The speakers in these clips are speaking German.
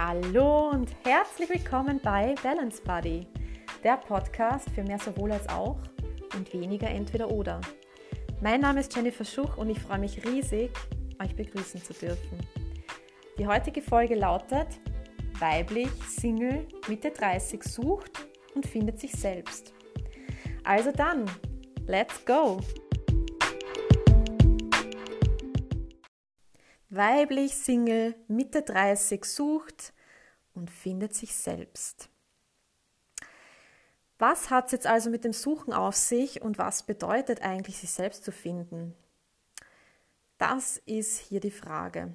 Hallo und herzlich willkommen bei Balance Buddy, der Podcast für mehr sowohl als auch und weniger entweder oder. Mein Name ist Jennifer Schuch und ich freue mich riesig, euch begrüßen zu dürfen. Die heutige Folge lautet Weiblich, Single, Mitte 30 sucht und findet sich selbst. Also dann, let's go! Weiblich, Single, Mitte 30 sucht und findet sich selbst. Was hat es jetzt also mit dem Suchen auf sich und was bedeutet eigentlich, sich selbst zu finden? Das ist hier die Frage.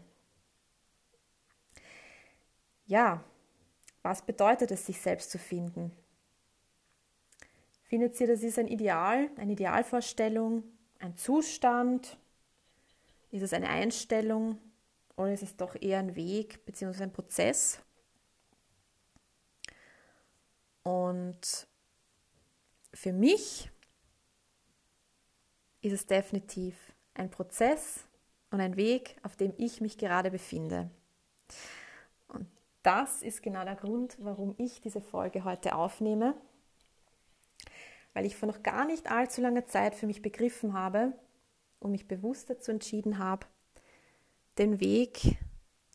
Ja, was bedeutet es, sich selbst zu finden? Findet ihr, das ist ein Ideal, eine Idealvorstellung, ein Zustand, ist es eine Einstellung ist es doch eher ein Weg bzw. ein Prozess? Und für mich ist es definitiv ein Prozess und ein Weg, auf dem ich mich gerade befinde. Und das ist genau der Grund, warum ich diese Folge heute aufnehme, weil ich vor noch gar nicht allzu langer Zeit für mich begriffen habe, und mich bewusst dazu entschieden habe, den Weg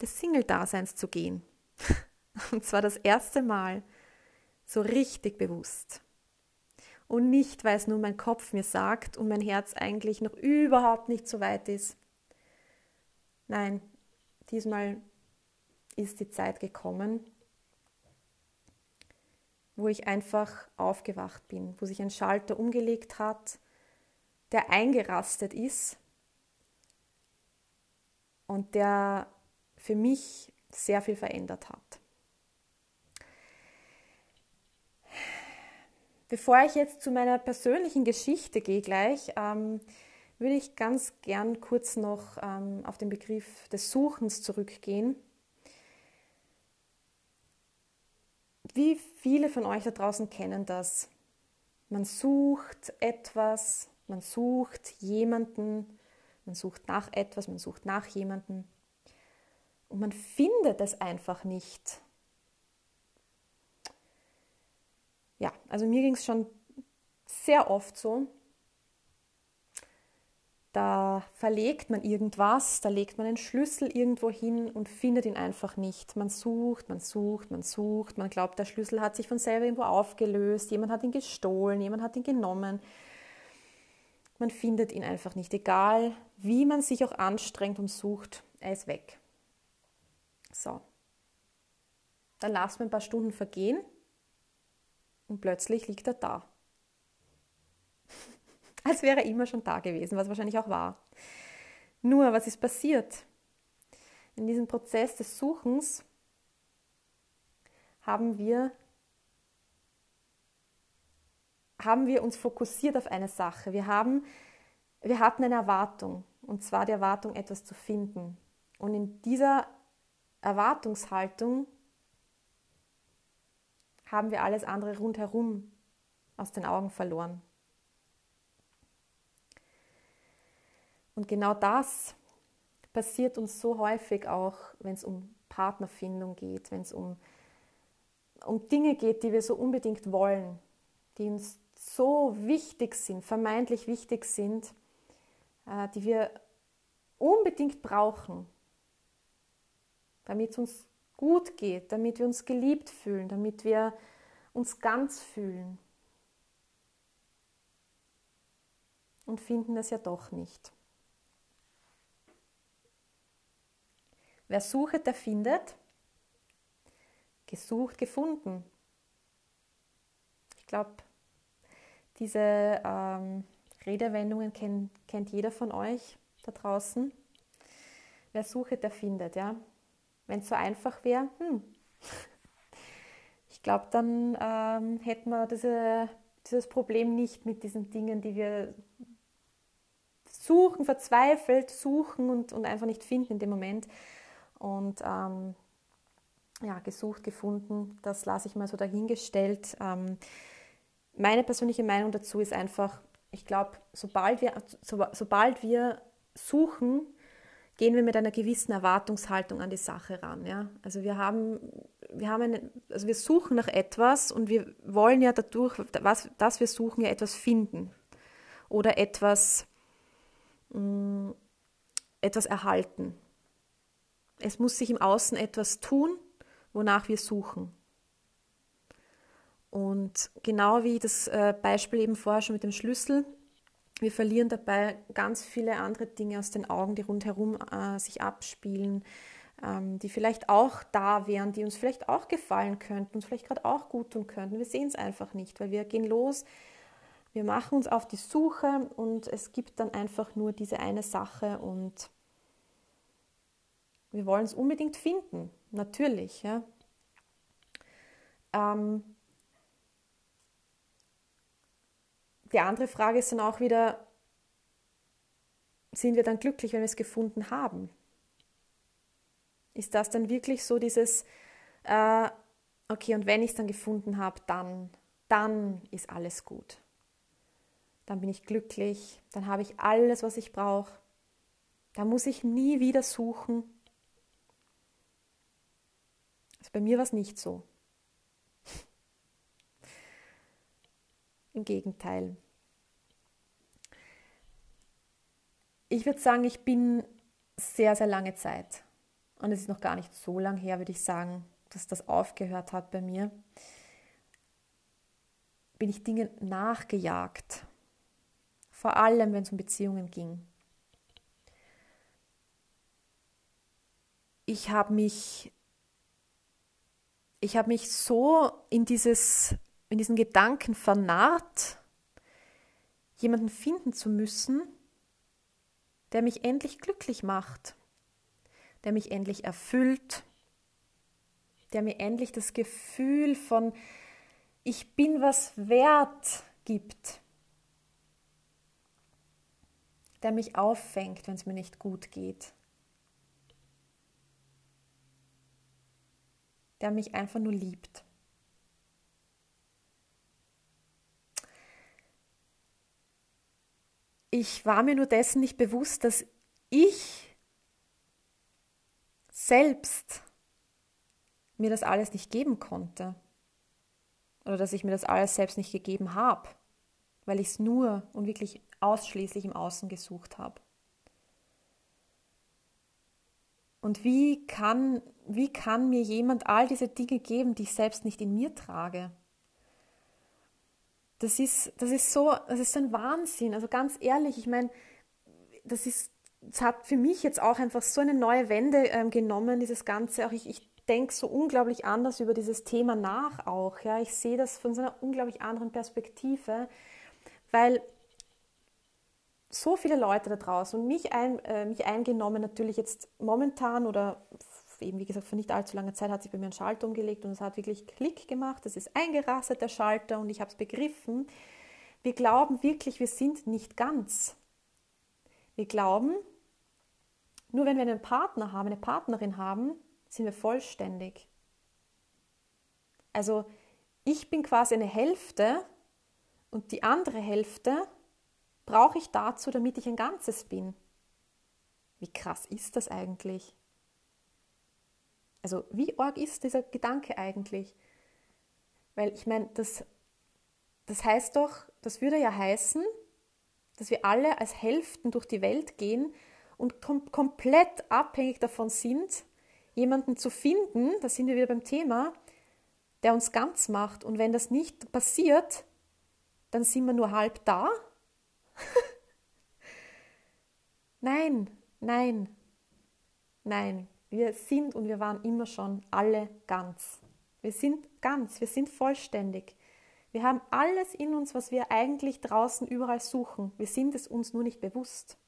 des Single-Daseins zu gehen. Und zwar das erste Mal so richtig bewusst. Und nicht, weil es nur mein Kopf mir sagt und mein Herz eigentlich noch überhaupt nicht so weit ist. Nein, diesmal ist die Zeit gekommen, wo ich einfach aufgewacht bin, wo sich ein Schalter umgelegt hat der eingerastet ist und der für mich sehr viel verändert hat. Bevor ich jetzt zu meiner persönlichen Geschichte gehe gleich, ähm, würde ich ganz gern kurz noch ähm, auf den Begriff des Suchens zurückgehen. Wie viele von euch da draußen kennen das? Man sucht etwas, man sucht jemanden, man sucht nach etwas, man sucht nach jemanden und man findet es einfach nicht. Ja, also mir ging es schon sehr oft so. Da verlegt man irgendwas, da legt man einen Schlüssel irgendwo hin und findet ihn einfach nicht. Man sucht, man sucht, man sucht, man glaubt, der Schlüssel hat sich von selber irgendwo aufgelöst, jemand hat ihn gestohlen, jemand hat ihn genommen man findet ihn einfach nicht. Egal, wie man sich auch anstrengt und sucht, er ist weg. So. Dann lassen wir ein paar Stunden vergehen und plötzlich liegt er da. Als wäre er immer schon da gewesen, was wahrscheinlich auch war. Nur, was ist passiert? In diesem Prozess des Suchens haben wir haben wir uns fokussiert auf eine Sache. Wir, haben, wir hatten eine Erwartung, und zwar die Erwartung, etwas zu finden. Und in dieser Erwartungshaltung haben wir alles andere rundherum aus den Augen verloren. Und genau das passiert uns so häufig auch, wenn es um Partnerfindung geht, wenn es um, um Dinge geht, die wir so unbedingt wollen, die uns so wichtig sind, vermeintlich wichtig sind, äh, die wir unbedingt brauchen, damit es uns gut geht, damit wir uns geliebt fühlen, damit wir uns ganz fühlen. Und finden es ja doch nicht. Wer sucht, der findet. Gesucht, gefunden. Ich glaube, diese ähm, Redewendungen kennt, kennt jeder von euch da draußen. Wer sucht, der findet, ja. Wenn es so einfach wäre, hm. ich glaube, dann ähm, hätten wir diese, dieses Problem nicht mit diesen Dingen, die wir suchen, verzweifelt suchen und, und einfach nicht finden in dem Moment. Und ähm, ja, gesucht, gefunden, das lasse ich mal so dahingestellt. Ähm, meine persönliche Meinung dazu ist einfach, ich glaube, sobald wir, so, sobald wir suchen, gehen wir mit einer gewissen Erwartungshaltung an die Sache ran. Ja? Also wir haben, wir haben eine, also wir suchen nach etwas und wir wollen ja dadurch, was, dass wir suchen, ja etwas finden oder etwas, mh, mm, etwas erhalten. Es muss sich im Außen etwas tun, wonach wir suchen. Und genau wie das äh, Beispiel eben vorher schon mit dem Schlüssel, wir verlieren dabei ganz viele andere Dinge aus den Augen, die rundherum äh, sich abspielen, ähm, die vielleicht auch da wären, die uns vielleicht auch gefallen könnten, uns vielleicht gerade auch gut tun könnten. Wir sehen es einfach nicht, weil wir gehen los, wir machen uns auf die Suche und es gibt dann einfach nur diese eine Sache und wir wollen es unbedingt finden, natürlich. Ja. Ähm, die andere Frage ist dann auch wieder, sind wir dann glücklich, wenn wir es gefunden haben? Ist das dann wirklich so dieses, äh, okay, und wenn ich es dann gefunden habe, dann, dann ist alles gut. Dann bin ich glücklich, dann habe ich alles, was ich brauche. Da muss ich nie wieder suchen. Also bei mir war es nicht so. Im Gegenteil. Ich würde sagen, ich bin sehr, sehr lange Zeit, und es ist noch gar nicht so lang her, würde ich sagen, dass das aufgehört hat bei mir, bin ich Dinge nachgejagt. Vor allem, wenn es um Beziehungen ging. Ich habe mich, ich habe mich so in dieses in diesen Gedanken vernarrt, jemanden finden zu müssen, der mich endlich glücklich macht, der mich endlich erfüllt, der mir endlich das Gefühl von ich bin was wert gibt, der mich auffängt, wenn es mir nicht gut geht, der mich einfach nur liebt. Ich war mir nur dessen nicht bewusst, dass ich selbst mir das alles nicht geben konnte. Oder dass ich mir das alles selbst nicht gegeben habe, weil ich es nur und wirklich ausschließlich im Außen gesucht habe. Und wie kann, wie kann mir jemand all diese Dinge geben, die ich selbst nicht in mir trage? Das ist, das ist so, das ist ein Wahnsinn. Also ganz ehrlich, ich meine, das ist, es hat für mich jetzt auch einfach so eine neue Wende ähm, genommen, dieses Ganze. Auch ich, ich denke so unglaublich anders über dieses Thema nach auch. Ja, ich sehe das von so einer unglaublich anderen Perspektive, weil so viele Leute da draußen und mich, ein, äh, mich eingenommen natürlich jetzt momentan oder eben wie gesagt vor nicht allzu langer Zeit hat sich bei mir ein Schalter umgelegt und es hat wirklich Klick gemacht, es ist eingerastet der Schalter und ich habe es begriffen. Wir glauben wirklich, wir sind nicht ganz. Wir glauben, nur wenn wir einen Partner haben, eine Partnerin haben, sind wir vollständig. Also ich bin quasi eine Hälfte und die andere Hälfte brauche ich dazu, damit ich ein Ganzes bin. Wie krass ist das eigentlich? Also wie arg ist dieser Gedanke eigentlich? Weil ich meine, das, das heißt doch, das würde ja heißen, dass wir alle als Hälften durch die Welt gehen und kom komplett abhängig davon sind, jemanden zu finden, da sind wir wieder beim Thema, der uns ganz macht. Und wenn das nicht passiert, dann sind wir nur halb da. nein, nein, nein. Wir sind und wir waren immer schon alle ganz. Wir sind ganz, wir sind vollständig. Wir haben alles in uns, was wir eigentlich draußen überall suchen. Wir sind es uns nur nicht bewusst.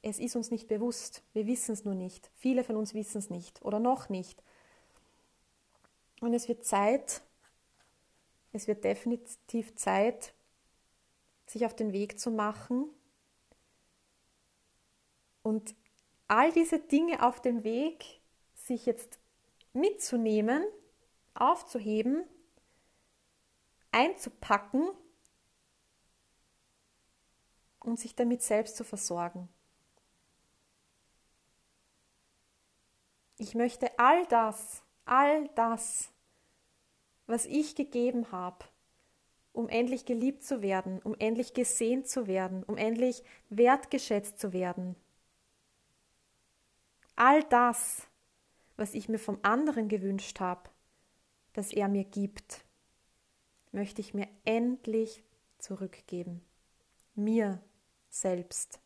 Es ist uns nicht bewusst. Wir wissen es nur nicht. Viele von uns wissen es nicht oder noch nicht. Und es wird Zeit, es wird definitiv Zeit, sich auf den Weg zu machen und all diese Dinge auf dem Weg, sich jetzt mitzunehmen, aufzuheben, einzupacken und sich damit selbst zu versorgen. Ich möchte all das, all das, was ich gegeben habe, um endlich geliebt zu werden, um endlich gesehen zu werden, um endlich wertgeschätzt zu werden. All das, was ich mir vom anderen gewünscht habe, dass er mir gibt, möchte ich mir endlich zurückgeben. Mir selbst.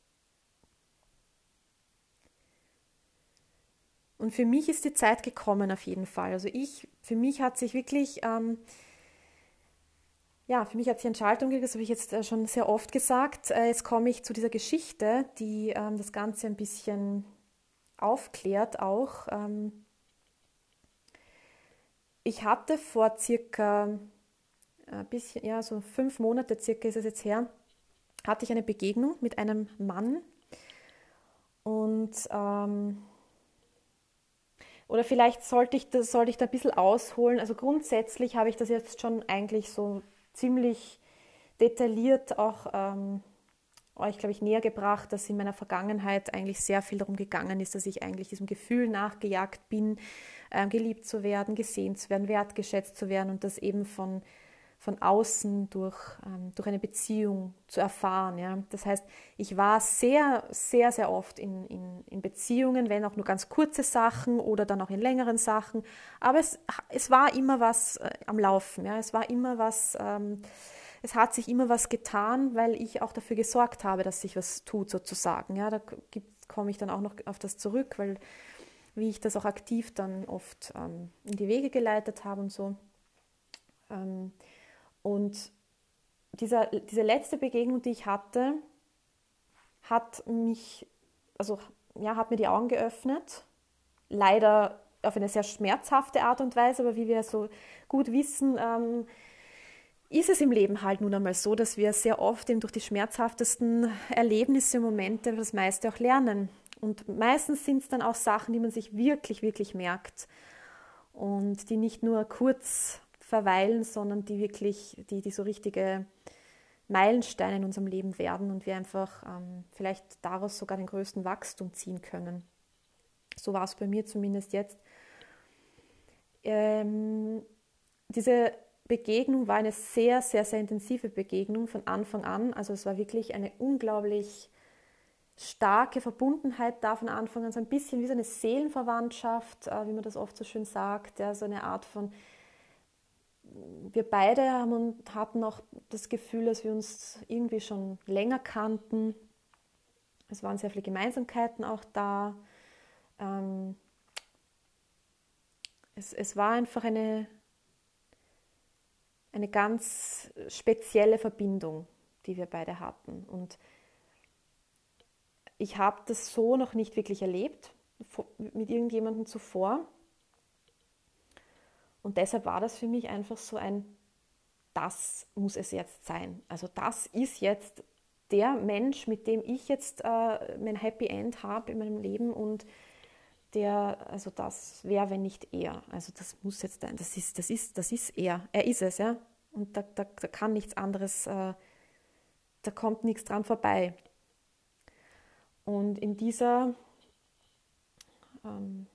Und für mich ist die Zeit gekommen auf jeden Fall. Also ich, für mich hat sich wirklich, ähm, ja, für mich hat sich Entscheidung gegeben, das habe ich jetzt äh, schon sehr oft gesagt. Äh, jetzt komme ich zu dieser Geschichte, die ähm, das Ganze ein bisschen aufklärt auch. Ähm, ich hatte vor circa ein äh, bisschen, ja, so fünf Monate circa ist es jetzt her, hatte ich eine Begegnung mit einem Mann und ähm, oder vielleicht sollte ich, das, sollte ich da ein bisschen ausholen. Also grundsätzlich habe ich das jetzt schon eigentlich so ziemlich detailliert auch ähm, euch, glaube ich, näher gebracht, dass in meiner Vergangenheit eigentlich sehr viel darum gegangen ist, dass ich eigentlich diesem Gefühl nachgejagt bin, äh, geliebt zu werden, gesehen zu werden, wertgeschätzt zu werden und das eben von von außen durch, ähm, durch eine Beziehung zu erfahren. Ja. Das heißt, ich war sehr, sehr, sehr oft in, in, in Beziehungen, wenn auch nur ganz kurze Sachen oder dann auch in längeren Sachen. Aber es, es war immer was äh, am Laufen. Ja. Es war immer was, ähm, es hat sich immer was getan, weil ich auch dafür gesorgt habe, dass sich was tut sozusagen. Ja. Da komme ich dann auch noch auf das zurück, weil wie ich das auch aktiv dann oft ähm, in die Wege geleitet habe und so. Ähm, und dieser, diese letzte Begegnung, die ich hatte, hat mich, also ja, hat mir die Augen geöffnet. Leider auf eine sehr schmerzhafte Art und Weise, aber wie wir so gut wissen, ähm, ist es im Leben halt nun einmal so, dass wir sehr oft eben durch die schmerzhaftesten Erlebnisse, Momente das meiste auch lernen. Und meistens sind es dann auch Sachen, die man sich wirklich, wirklich merkt und die nicht nur kurz verweilen, sondern die wirklich, die, die so richtige Meilensteine in unserem Leben werden und wir einfach ähm, vielleicht daraus sogar den größten Wachstum ziehen können. So war es bei mir zumindest jetzt. Ähm, diese Begegnung war eine sehr, sehr, sehr intensive Begegnung von Anfang an. Also es war wirklich eine unglaublich starke Verbundenheit da von Anfang an, so ein bisschen wie so eine Seelenverwandtschaft, äh, wie man das oft so schön sagt, ja, so eine Art von wir beide haben, hatten auch das Gefühl, dass wir uns irgendwie schon länger kannten. Es waren sehr viele Gemeinsamkeiten auch da. Ähm, es, es war einfach eine, eine ganz spezielle Verbindung, die wir beide hatten. Und ich habe das so noch nicht wirklich erlebt mit irgendjemandem zuvor. Und deshalb war das für mich einfach so ein, das muss es jetzt sein. Also das ist jetzt der Mensch, mit dem ich jetzt äh, mein Happy End habe in meinem Leben und der, also das wäre, wenn nicht er. Also das muss jetzt sein, das ist, das ist, das ist er. Er ist es, ja. Und da, da, da kann nichts anderes, äh, da kommt nichts dran vorbei. Und in dieser ähm,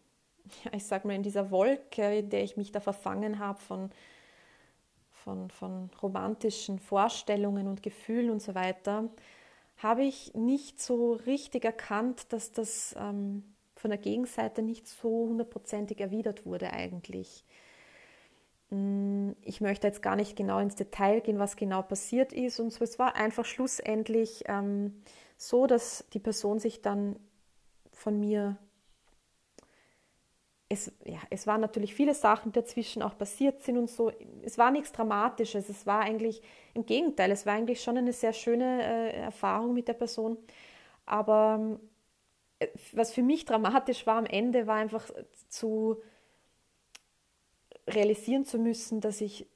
ja, ich sag mal, in dieser Wolke, in der ich mich da verfangen habe von, von, von romantischen Vorstellungen und Gefühlen und so weiter, habe ich nicht so richtig erkannt, dass das ähm, von der Gegenseite nicht so hundertprozentig erwidert wurde eigentlich. Mm, ich möchte jetzt gar nicht genau ins Detail gehen, was genau passiert ist und so. Es war einfach schlussendlich ähm, so, dass die Person sich dann von mir es, ja, es waren natürlich viele Sachen dazwischen auch passiert sind und so. Es war nichts Dramatisches. Es war eigentlich im Gegenteil, es war eigentlich schon eine sehr schöne äh, Erfahrung mit der Person. Aber äh, was für mich dramatisch war am Ende, war einfach zu realisieren zu müssen, dass ich,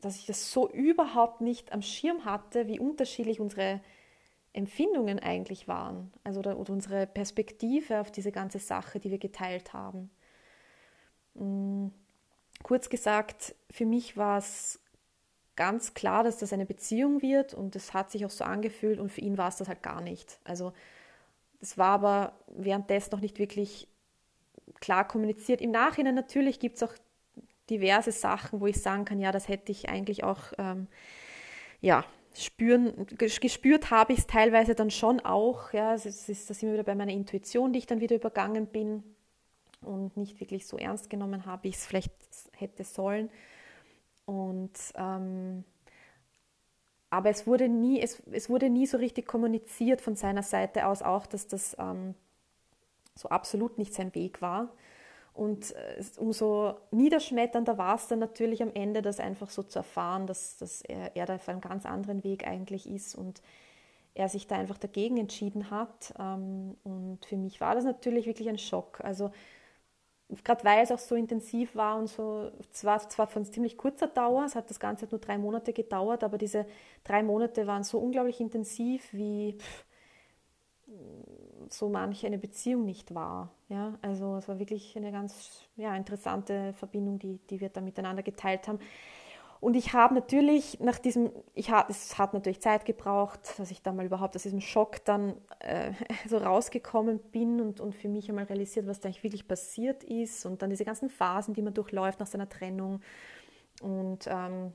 dass ich das so überhaupt nicht am Schirm hatte, wie unterschiedlich unsere Empfindungen eigentlich waren, also oder, oder, unsere Perspektive auf diese ganze Sache, die wir geteilt haben. Mhm. Kurz gesagt, für mich war es ganz klar, dass das eine Beziehung wird und es hat sich auch so angefühlt und für ihn war es das halt gar nicht. Also es war aber währenddessen noch nicht wirklich klar kommuniziert. Im Nachhinein natürlich gibt es auch diverse Sachen, wo ich sagen kann, ja, das hätte ich eigentlich auch, ähm, ja, spüren, gespürt habe ich es teilweise dann schon auch. Ja, es ist, das wir wieder bei meiner Intuition, die ich dann wieder übergangen bin und nicht wirklich so ernst genommen habe, wie ich es vielleicht hätte sollen. Und ähm, aber es wurde nie, es, es wurde nie so richtig kommuniziert von seiner Seite aus auch, dass das ähm, so absolut nicht sein Weg war. Und äh, umso niederschmetternder war es dann natürlich am Ende, das einfach so zu erfahren, dass, dass er, er da auf einem ganz anderen Weg eigentlich ist und er sich da einfach dagegen entschieden hat. Ähm, und für mich war das natürlich wirklich ein Schock. Also gerade weil es auch so intensiv war und so, zwar, zwar von ziemlich kurzer Dauer, es hat das Ganze nur drei Monate gedauert, aber diese drei Monate waren so unglaublich intensiv, wie so manche eine Beziehung nicht war. Ja? Also es war wirklich eine ganz ja, interessante Verbindung, die, die wir da miteinander geteilt haben. Und ich habe natürlich nach diesem, ich hab, es hat natürlich Zeit gebraucht, dass ich da mal überhaupt aus diesem Schock dann äh, so rausgekommen bin und, und für mich einmal realisiert, was da eigentlich wirklich passiert ist und dann diese ganzen Phasen, die man durchläuft nach seiner Trennung. Und ähm,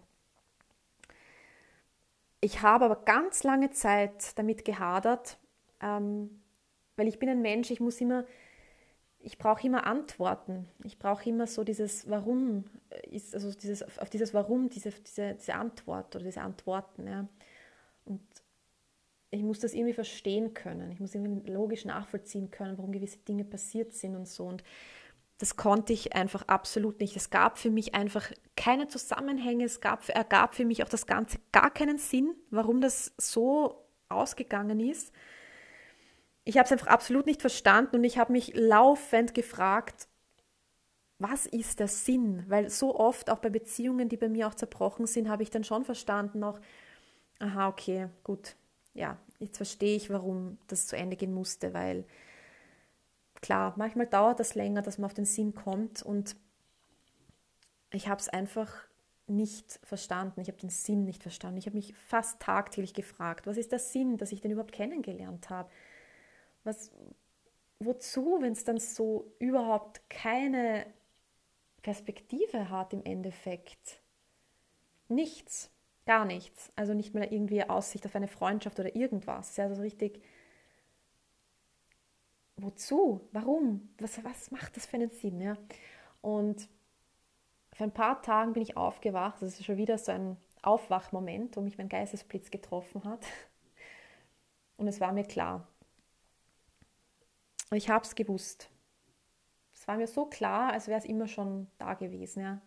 ich habe aber ganz lange Zeit damit gehadert, ähm, weil ich bin ein Mensch, ich muss immer, ich brauche immer Antworten. Ich brauche immer so dieses Warum, ist, also dieses, auf dieses Warum, diese, diese, diese Antwort oder diese Antworten. Ja. Und ich muss das irgendwie verstehen können. Ich muss irgendwie logisch nachvollziehen können, warum gewisse Dinge passiert sind und so. Und das konnte ich einfach absolut nicht. Es gab für mich einfach keine Zusammenhänge. Es gab, ergab für mich auch das Ganze gar keinen Sinn, warum das so ausgegangen ist ich habe es einfach absolut nicht verstanden und ich habe mich laufend gefragt, was ist der Sinn? Weil so oft, auch bei Beziehungen, die bei mir auch zerbrochen sind, habe ich dann schon verstanden noch, aha, okay, gut, ja, jetzt verstehe ich, warum das zu Ende gehen musste, weil klar, manchmal dauert das länger, dass man auf den Sinn kommt und ich habe es einfach nicht verstanden. Ich habe den Sinn nicht verstanden. Ich habe mich fast tagtäglich gefragt, was ist der Sinn, dass ich den überhaupt kennengelernt habe? Was, wozu, wenn es dann so überhaupt keine Perspektive hat im Endeffekt? Nichts, gar nichts. Also nicht mal irgendwie Aussicht auf eine Freundschaft oder irgendwas. Ja, also richtig. Wozu? Warum? Was, was macht das für einen Sinn? Ja? Und vor ein paar Tagen bin ich aufgewacht. Das ist schon wieder so ein Aufwachmoment, wo mich mein Geistesblitz getroffen hat. Und es war mir klar, ich habe es gewusst. Es war mir so klar, als wäre es immer schon da gewesen. Ja.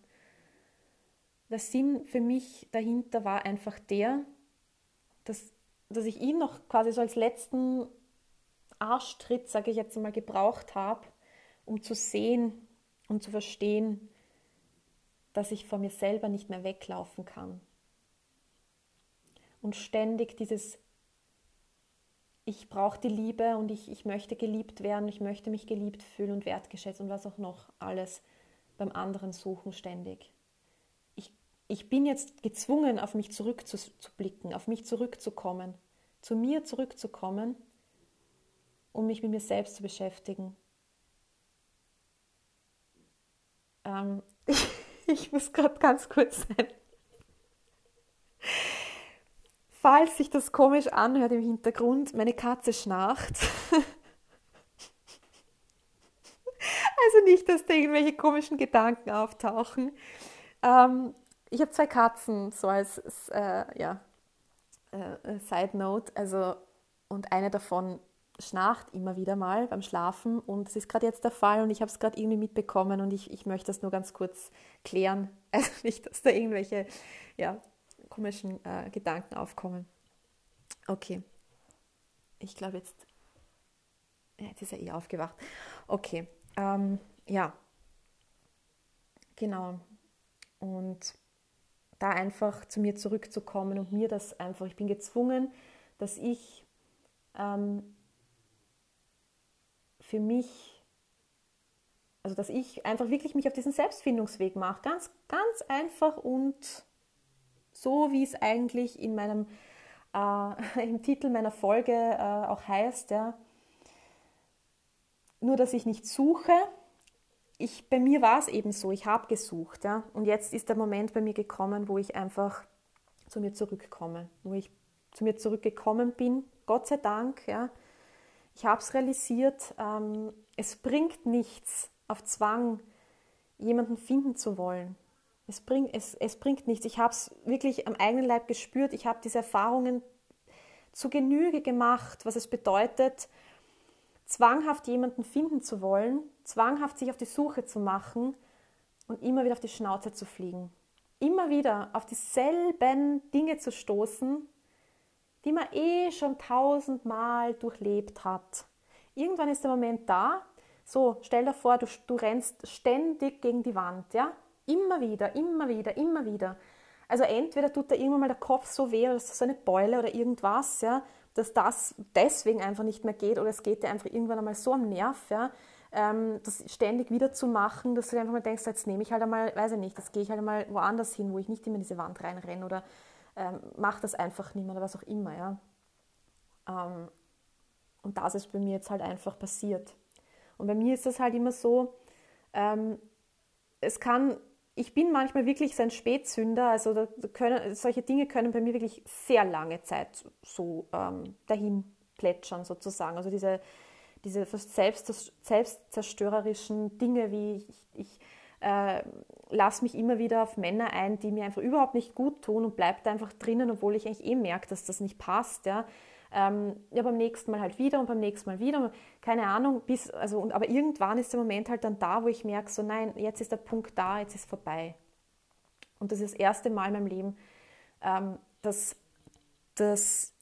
Der Sinn für mich dahinter war einfach der, dass, dass ich ihn noch quasi so als letzten Arschtritt, sage ich jetzt mal, gebraucht habe, um zu sehen und zu verstehen, dass ich vor mir selber nicht mehr weglaufen kann. Und ständig dieses ich brauche die Liebe und ich, ich möchte geliebt werden, ich möchte mich geliebt fühlen und wertgeschätzt und was auch noch alles beim anderen suchen ständig. Ich, ich bin jetzt gezwungen, auf mich zurückzublicken, auf mich zurückzukommen, zu mir zurückzukommen, um mich mit mir selbst zu beschäftigen. Ähm, ich muss gerade ganz kurz sein. Falls sich das komisch anhört im Hintergrund, meine Katze schnarcht. also nicht, dass da irgendwelche komischen Gedanken auftauchen. Ähm, ich habe zwei Katzen, so als äh, ja, äh, äh, Side Note. Also, und eine davon schnarcht immer wieder mal beim Schlafen und es ist gerade jetzt der Fall und ich habe es gerade irgendwie mitbekommen und ich, ich möchte das nur ganz kurz klären. Also nicht, dass da irgendwelche ja, komischen äh, Gedanken aufkommen. Okay. Ich glaube jetzt, jetzt ist er eh aufgewacht. Okay. Ähm, ja. Genau. Und da einfach zu mir zurückzukommen und mir das einfach, ich bin gezwungen, dass ich ähm, für mich, also dass ich einfach wirklich mich auf diesen Selbstfindungsweg mache. Ganz, ganz einfach und so wie es eigentlich in meinem, äh, im Titel meiner Folge äh, auch heißt. Ja. Nur, dass ich nicht suche, ich, bei mir war es eben so, ich habe gesucht, ja, und jetzt ist der Moment bei mir gekommen, wo ich einfach zu mir zurückkomme, wo ich zu mir zurückgekommen bin, Gott sei Dank, ja. Ich habe es realisiert, ähm, es bringt nichts auf Zwang, jemanden finden zu wollen. Es bringt, es, es bringt nichts. Ich habe es wirklich am eigenen Leib gespürt. Ich habe diese Erfahrungen zu Genüge gemacht, was es bedeutet, zwanghaft jemanden finden zu wollen, zwanghaft sich auf die Suche zu machen und immer wieder auf die Schnauze zu fliegen. Immer wieder auf dieselben Dinge zu stoßen, die man eh schon tausendmal durchlebt hat. Irgendwann ist der Moment da, so stell dir vor, du, du rennst ständig gegen die Wand, ja? Immer wieder, immer wieder, immer wieder. Also entweder tut da irgendwann mal der Kopf so weh oder so eine Beule oder irgendwas, ja, dass das deswegen einfach nicht mehr geht oder es geht dir einfach irgendwann einmal so am Nerv, ja, ähm, das ständig wieder zu machen, dass du dir einfach mal denkst, jetzt nehme ich halt einmal, weiß ich nicht, jetzt gehe ich halt einmal woanders hin, wo ich nicht immer in diese Wand reinrenne oder ähm, mach das einfach nicht mehr oder was auch immer, ja. Ähm, und das ist bei mir jetzt halt einfach passiert. Und bei mir ist das halt immer so, ähm, es kann ich bin manchmal wirklich so ein Spätzünder, also können, solche Dinge können bei mir wirklich sehr lange Zeit so ähm, dahin plätschern sozusagen. Also diese, diese selbst, selbstzerstörerischen Dinge wie ich, ich äh, lasse mich immer wieder auf Männer ein, die mir einfach überhaupt nicht gut tun und bleibe da einfach drinnen, obwohl ich eigentlich eh merke, dass das nicht passt. Ja. Ähm, ja, beim nächsten Mal halt wieder und beim nächsten Mal wieder. Keine Ahnung, bis, also, und, aber irgendwann ist der Moment halt dann da, wo ich merke, so nein, jetzt ist der Punkt da, jetzt ist vorbei. Und das ist das erste Mal in meinem Leben, ähm, dass, dass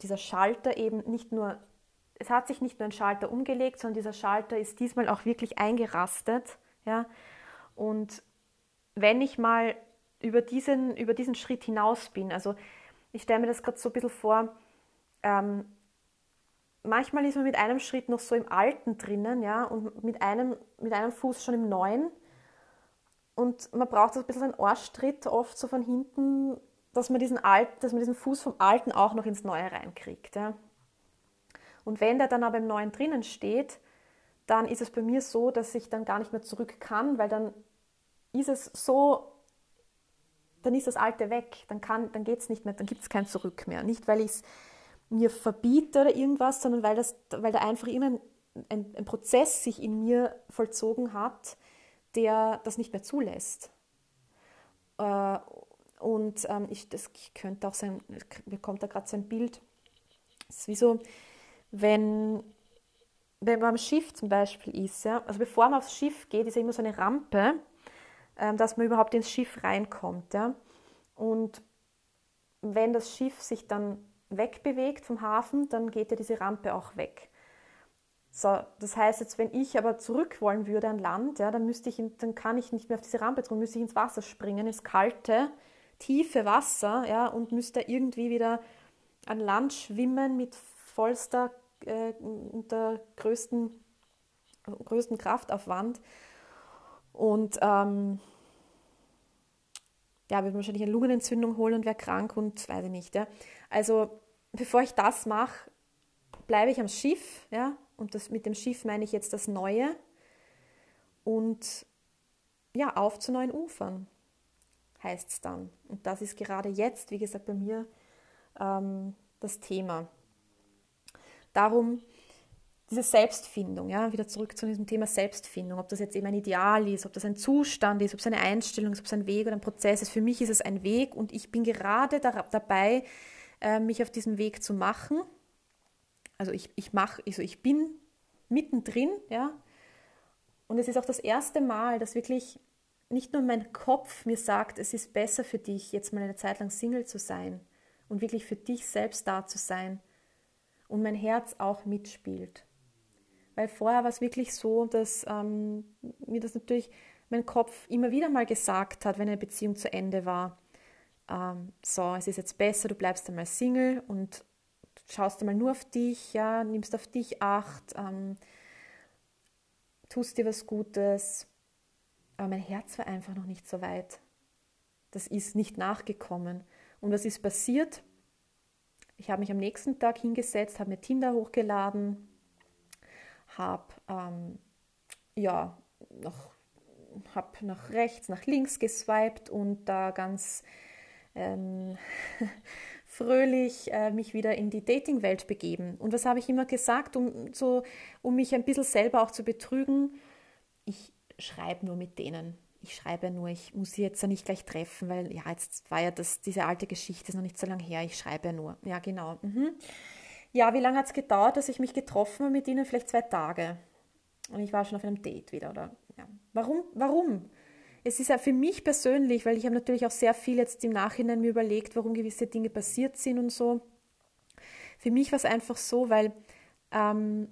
dieser Schalter eben nicht nur, es hat sich nicht nur ein Schalter umgelegt, sondern dieser Schalter ist diesmal auch wirklich eingerastet. Ja? Und wenn ich mal über diesen, über diesen Schritt hinaus bin, also ich stelle mir das gerade so ein bisschen vor, ähm, manchmal ist man mit einem Schritt noch so im Alten drinnen, ja, und mit einem, mit einem Fuß schon im Neuen. Und man braucht so ein bisschen einen Arschtritt oft so von hinten, dass man diesen Alt, dass man diesen Fuß vom Alten auch noch ins Neue reinkriegt. Ja. Und wenn der dann aber im Neuen drinnen steht, dann ist es bei mir so, dass ich dann gar nicht mehr zurück kann, weil dann ist es so, dann ist das Alte weg, dann, dann geht es nicht mehr, dann gibt es kein Zurück mehr. Nicht, weil ich es mir verbiete oder irgendwas, sondern weil, das, weil da einfach immer ein, ein, Prozess sich in mir vollzogen hat, der das nicht mehr zulässt. Äh, und ähm, ich, das könnte auch sein, mir kommt da gerade so ein Bild, es ist wie so, wenn, wenn man am Schiff zum Beispiel ist, ja, also bevor man aufs Schiff geht, ist ja immer so eine Rampe, ähm, dass man überhaupt ins Schiff reinkommt. Ja. Und wenn das Schiff sich dann wegbewegt vom Hafen, dann geht ja diese Rampe auch weg. So, das heißt jetzt, wenn ich aber zurück wollen würde an Land, ja, dann müsste ich, dann kann ich nicht mehr auf diese Rampe drum, müsste ich ins Wasser springen, ins kalte, tiefe Wasser, ja, und müsste irgendwie wieder an Land schwimmen mit vollster, äh, der größten, größten Kraftaufwand. Und ähm, ja, würde wahrscheinlich eine Lungenentzündung holen und wäre krank und weiß ich nicht. Ja. Also bevor ich das mache, bleibe ich am Schiff, ja, und das, mit dem Schiff meine ich jetzt das Neue und ja, auf zu neuen Ufern heißt es dann. Und das ist gerade jetzt, wie gesagt, bei mir ähm, das Thema. Darum diese Selbstfindung, ja, wieder zurück zu diesem Thema Selbstfindung, ob das jetzt eben ein Ideal ist, ob das ein Zustand ist, ob es eine Einstellung ist, ob es ein Weg oder ein Prozess ist. Für mich ist es ein Weg und ich bin gerade da, dabei, äh, mich auf diesen Weg zu machen. Also ich, ich mache, also ich bin mittendrin, ja. Und es ist auch das erste Mal, dass wirklich nicht nur mein Kopf mir sagt, es ist besser für dich, jetzt mal eine Zeit lang Single zu sein und wirklich für dich selbst da zu sein und mein Herz auch mitspielt. Weil vorher war es wirklich so, dass ähm, mir das natürlich mein Kopf immer wieder mal gesagt hat, wenn eine Beziehung zu Ende war ähm, so, es ist jetzt besser, du bleibst einmal Single und schaust einmal nur auf dich, ja, nimmst auf dich Acht, ähm, tust dir was Gutes. Aber mein Herz war einfach noch nicht so weit. Das ist nicht nachgekommen. Und was ist passiert? Ich habe mich am nächsten Tag hingesetzt, habe mir Tinder hochgeladen, habe ähm, ja noch habe nach rechts, nach links geswiped und da ganz ähm, fröhlich äh, mich wieder in die Dating-Welt begeben. Und was habe ich immer gesagt, um, so, um mich ein bisschen selber auch zu betrügen? Ich schreibe nur mit denen. Ich schreibe nur, ich muss sie jetzt ja nicht gleich treffen, weil ja, jetzt war ja das, diese alte Geschichte ist noch nicht so lange her, ich schreibe nur. Ja, genau. Mhm. Ja, wie lange hat es gedauert, dass ich mich getroffen habe mit ihnen? Vielleicht zwei Tage. Und ich war schon auf einem Date wieder, oder? Ja. Warum? Warum? Es ist ja für mich persönlich, weil ich habe natürlich auch sehr viel jetzt im Nachhinein mir überlegt, warum gewisse Dinge passiert sind und so. Für mich war es einfach so, weil, ähm,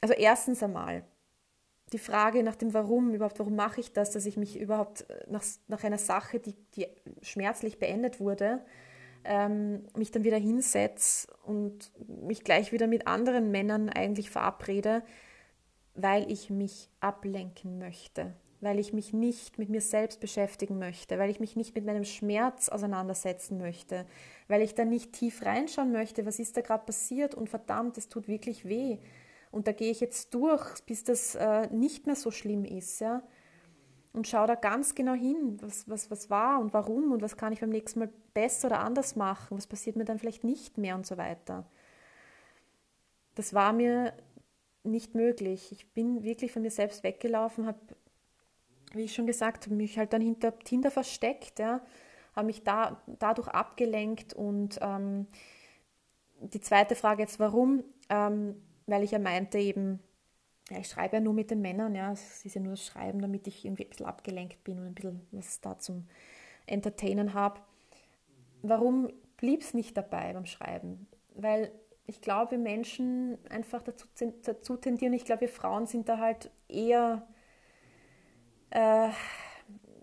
also erstens einmal, die Frage nach dem Warum, überhaupt, warum mache ich das, dass ich mich überhaupt nach, nach einer Sache, die, die schmerzlich beendet wurde, ähm, mich dann wieder hinsetze und mich gleich wieder mit anderen Männern eigentlich verabrede, weil ich mich ablenken möchte, weil ich mich nicht mit mir selbst beschäftigen möchte, weil ich mich nicht mit meinem Schmerz auseinandersetzen möchte, weil ich da nicht tief reinschauen möchte, was ist da gerade passiert und verdammt, es tut wirklich weh. Und da gehe ich jetzt durch, bis das äh, nicht mehr so schlimm ist, ja. Und schaue da ganz genau hin, was, was, was war und warum und was kann ich beim nächsten Mal besser oder anders machen, was passiert mir dann vielleicht nicht mehr und so weiter. Das war mir nicht möglich. Ich bin wirklich von mir selbst weggelaufen, habe, wie ich schon gesagt habe, mich halt dann hinter Tinder versteckt, ja, habe mich da, dadurch abgelenkt und ähm, die zweite Frage jetzt, warum? Ähm, weil ich ja meinte eben, ja, ich schreibe ja nur mit den Männern, ja, es ist ja nur das Schreiben, damit ich irgendwie ein bisschen abgelenkt bin und ein bisschen was da zum Entertainen habe. Warum blieb es nicht dabei beim Schreiben? Weil ich glaube, wir Menschen einfach dazu, dazu tendieren, ich glaube, wir Frauen sind da halt eher, äh,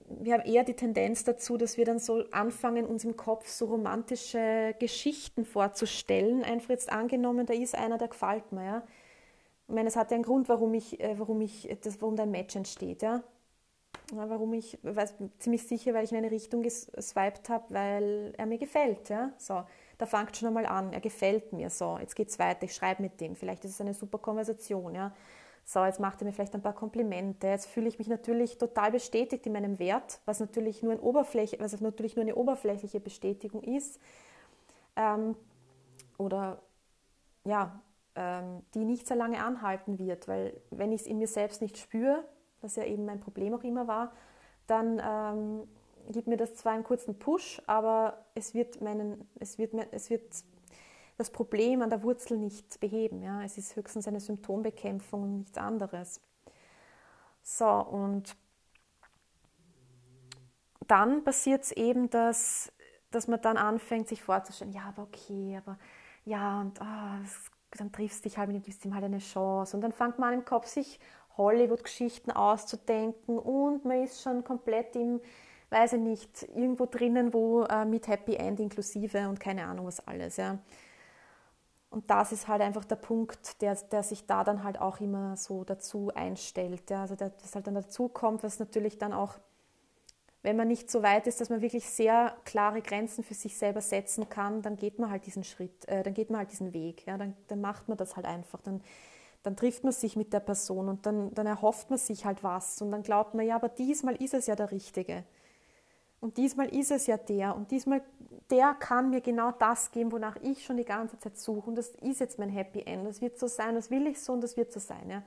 wir haben eher die Tendenz dazu, dass wir dann so anfangen, uns im Kopf so romantische Geschichten vorzustellen. Einfach jetzt angenommen, da ist einer, der gefällt mir. Ja? Ich meine, es hat ja einen Grund, warum ich, äh, warum ich, das, warum da Match entsteht. Ja? warum ich, weiß, ziemlich sicher, weil ich in eine Richtung geswiped habe, weil er mir gefällt. Ja? So da fängt schon einmal an, er gefällt mir, so, jetzt geht es weiter, ich schreibe mit dem, vielleicht ist es eine super Konversation, ja. So, jetzt macht er mir vielleicht ein paar Komplimente, jetzt fühle ich mich natürlich total bestätigt in meinem Wert, was natürlich nur, ein Oberfläche, was natürlich nur eine oberflächliche Bestätigung ist. Ähm, oder ja, ähm, die nicht sehr lange anhalten wird, weil wenn ich es in mir selbst nicht spüre, was ja eben mein Problem auch immer war, dann ähm, gibt mir das zwar einen kurzen Push, aber es wird, meinen, es wird, es wird das Problem an der Wurzel nicht beheben. Ja? Es ist höchstens eine Symptombekämpfung und nichts anderes. So, und dann passiert es eben, dass, dass man dann anfängt, sich vorzustellen, ja, aber okay, aber ja, und oh, dann triffst du dich halt und gibst ihm halt eine Chance. Und dann fängt man an im Kopf, sich Hollywood-Geschichten auszudenken und man ist schon komplett im, weiß ich nicht, irgendwo drinnen, wo äh, mit Happy End inklusive und keine Ahnung was alles. Ja. Und das ist halt einfach der Punkt, der, der sich da dann halt auch immer so dazu einstellt. Ja. Also der, das halt dann dazu kommt, was natürlich dann auch, wenn man nicht so weit ist, dass man wirklich sehr klare Grenzen für sich selber setzen kann, dann geht man halt diesen Schritt, äh, dann geht man halt diesen Weg. Ja. Dann, dann macht man das halt einfach. Dann, dann trifft man sich mit der Person und dann, dann erhofft man sich halt was und dann glaubt man, ja, aber diesmal ist es ja der Richtige. Und diesmal ist es ja der. Und diesmal, der kann mir genau das geben, wonach ich schon die ganze Zeit suche. Und das ist jetzt mein Happy End. Das wird so sein, das will ich so und das wird so sein. Ja.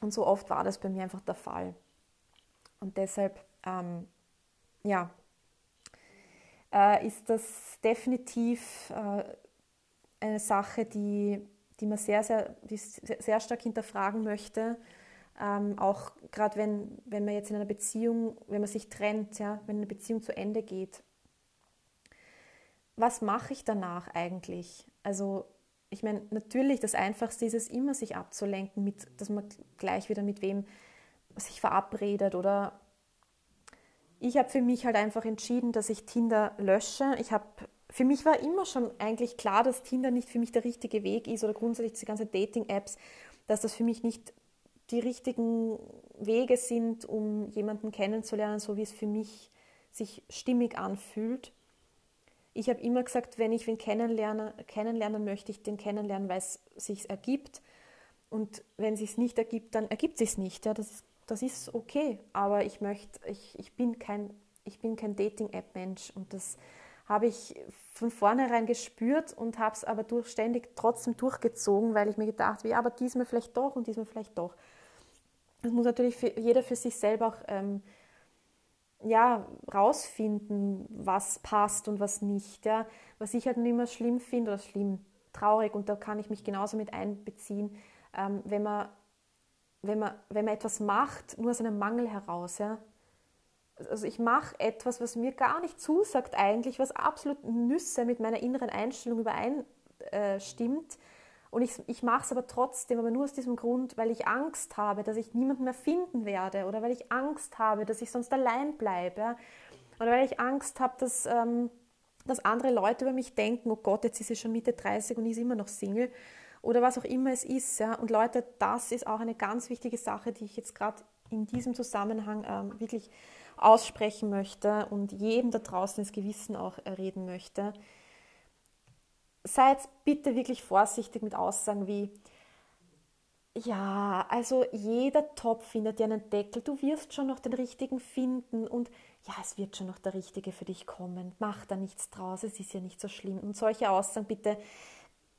Und so oft war das bei mir einfach der Fall. Und deshalb, ähm, ja, äh, ist das definitiv äh, eine Sache, die, die man sehr, sehr, die sehr stark hinterfragen möchte ähm, auch gerade wenn, wenn man jetzt in einer Beziehung, wenn man sich trennt, ja, wenn eine Beziehung zu Ende geht, was mache ich danach eigentlich? Also ich meine, natürlich das Einfachste ist es immer, sich abzulenken, mit, dass man gleich wieder mit wem sich verabredet oder ich habe für mich halt einfach entschieden, dass ich Tinder lösche. Ich habe für mich war immer schon eigentlich klar, dass Tinder nicht für mich der richtige Weg ist oder grundsätzlich diese ganzen Dating-Apps, dass das für mich nicht die richtigen Wege sind, um jemanden kennenzulernen, so wie es für mich sich stimmig anfühlt. Ich habe immer gesagt, wenn ich wen kennenlernen, kennenlernen möchte, ich den kennenlernen, weil es sich ergibt. Und wenn es sich nicht ergibt, dann ergibt es sich nicht. Ja, das ist das ist okay, aber ich möchte, ich, ich bin kein, ich bin kein Dating-App-Mensch und das habe ich von vornherein gespürt und habe es aber durch, ständig trotzdem durchgezogen, weil ich mir gedacht habe, ja, aber diesmal vielleicht doch und diesmal vielleicht doch. Das muss natürlich für, jeder für sich selber auch ähm, ja, rausfinden, was passt und was nicht. Ja. Was ich halt immer schlimm finde oder schlimm, traurig und da kann ich mich genauso mit einbeziehen, ähm, wenn, man, wenn, man, wenn man etwas macht, nur aus einem Mangel heraus. Ja. Also ich mache etwas, was mir gar nicht zusagt eigentlich, was absolut Nüsse mit meiner inneren Einstellung übereinstimmt. Äh, und ich, ich mache es aber trotzdem, aber nur aus diesem Grund, weil ich Angst habe, dass ich niemanden mehr finden werde oder weil ich Angst habe, dass ich sonst allein bleibe. Oder weil ich Angst habe, dass, ähm, dass andere Leute über mich denken, oh Gott, jetzt ist sie schon Mitte 30 und ist immer noch Single. Oder was auch immer es ist. Ja? Und Leute, das ist auch eine ganz wichtige Sache, die ich jetzt gerade in diesem Zusammenhang ähm, wirklich aussprechen möchte und jedem da draußen ins Gewissen auch reden möchte seid bitte wirklich vorsichtig mit Aussagen wie, ja, also jeder Topf findet ja einen Deckel, du wirst schon noch den richtigen finden und ja, es wird schon noch der richtige für dich kommen, mach da nichts draus, es ist ja nicht so schlimm. Und solche Aussagen bitte,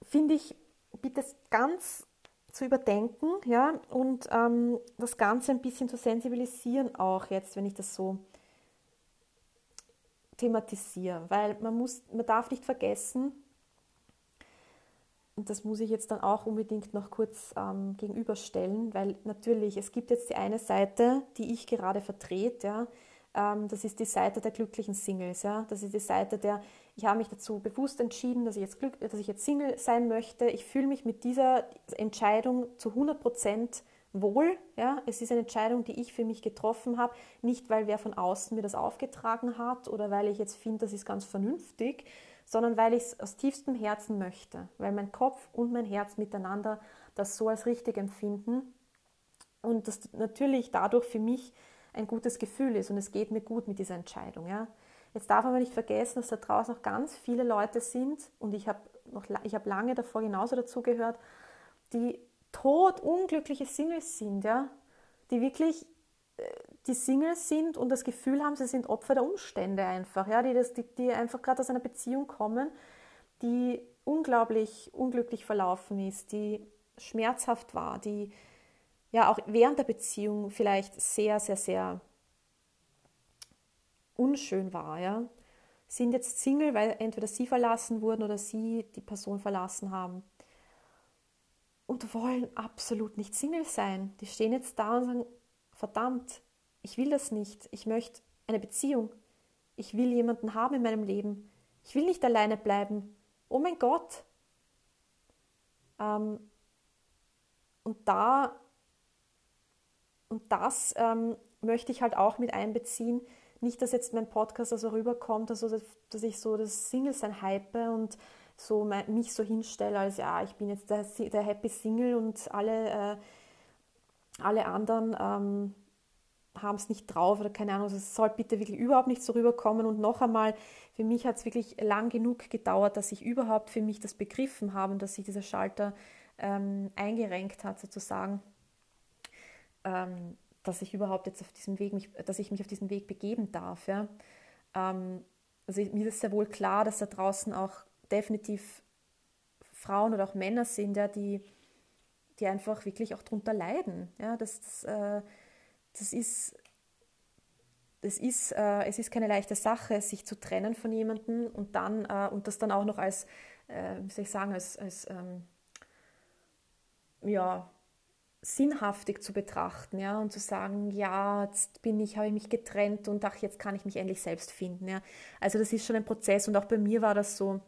finde ich, bitte ganz zu überdenken, ja, und ähm, das Ganze ein bisschen zu sensibilisieren auch jetzt, wenn ich das so thematisiere, weil man muss, man darf nicht vergessen, und das muss ich jetzt dann auch unbedingt noch kurz ähm, gegenüberstellen, weil natürlich, es gibt jetzt die eine Seite, die ich gerade vertrete, ja, ähm, das ist die Seite der glücklichen Singles, ja, das ist die Seite der, ich habe mich dazu bewusst entschieden, dass ich jetzt, Glück, dass ich jetzt Single sein möchte, ich fühle mich mit dieser Entscheidung zu 100 Prozent wohl, ja, es ist eine Entscheidung, die ich für mich getroffen habe, nicht weil wer von außen mir das aufgetragen hat oder weil ich jetzt finde, das ist ganz vernünftig, sondern weil ich es aus tiefstem Herzen möchte, weil mein Kopf und mein Herz miteinander das so als richtig empfinden und das natürlich dadurch für mich ein gutes Gefühl ist und es geht mir gut mit dieser Entscheidung. Ja. Jetzt darf man nicht vergessen, dass da draußen noch ganz viele Leute sind und ich habe habe lange davor genauso dazu gehört, die tot unglückliche Singles sind, ja, die wirklich die Singles sind und das Gefühl haben, sie sind Opfer der Umstände einfach, ja, die, das, die, die einfach gerade aus einer Beziehung kommen, die unglaublich unglücklich verlaufen ist, die schmerzhaft war, die ja auch während der Beziehung vielleicht sehr, sehr, sehr unschön war, ja, sind jetzt Single, weil entweder sie verlassen wurden oder sie die Person verlassen haben und wollen absolut nicht Single sein. Die stehen jetzt da und sagen, verdammt, ich will das nicht. Ich möchte eine Beziehung. Ich will jemanden haben in meinem Leben. Ich will nicht alleine bleiben. Oh mein Gott. Ähm, und da und das ähm, möchte ich halt auch mit einbeziehen. Nicht, dass jetzt mein Podcast also rüberkommt, also dass, ich so das Single-Sein hype und so mich so hinstelle, als ja, ich bin jetzt der, der Happy Single und alle, äh, alle anderen ähm, haben es nicht drauf oder keine Ahnung, es soll bitte wirklich überhaupt nicht so rüberkommen. Und noch einmal, für mich hat es wirklich lang genug gedauert, dass ich überhaupt für mich das begriffen habe dass sich dieser Schalter ähm, eingerenkt hat, sozusagen, ähm, dass ich überhaupt jetzt auf diesem Weg, mich, dass ich mich auf diesen Weg begeben darf. Ja? Ähm, also mir ist sehr wohl klar, dass da draußen auch definitiv Frauen oder auch Männer sind, ja, die, die einfach wirklich auch darunter leiden. Ja? Das, das äh, das ist, das ist, äh, es ist keine leichte Sache, sich zu trennen von jemandem und dann äh, und das dann auch noch als, äh, wie soll ich sagen, als, als ähm, ja, sinnhaftig zu betrachten, ja, und zu sagen, ja, jetzt bin ich, habe ich mich getrennt und ach, jetzt kann ich mich endlich selbst finden, ja. Also das ist schon ein Prozess und auch bei mir war das so,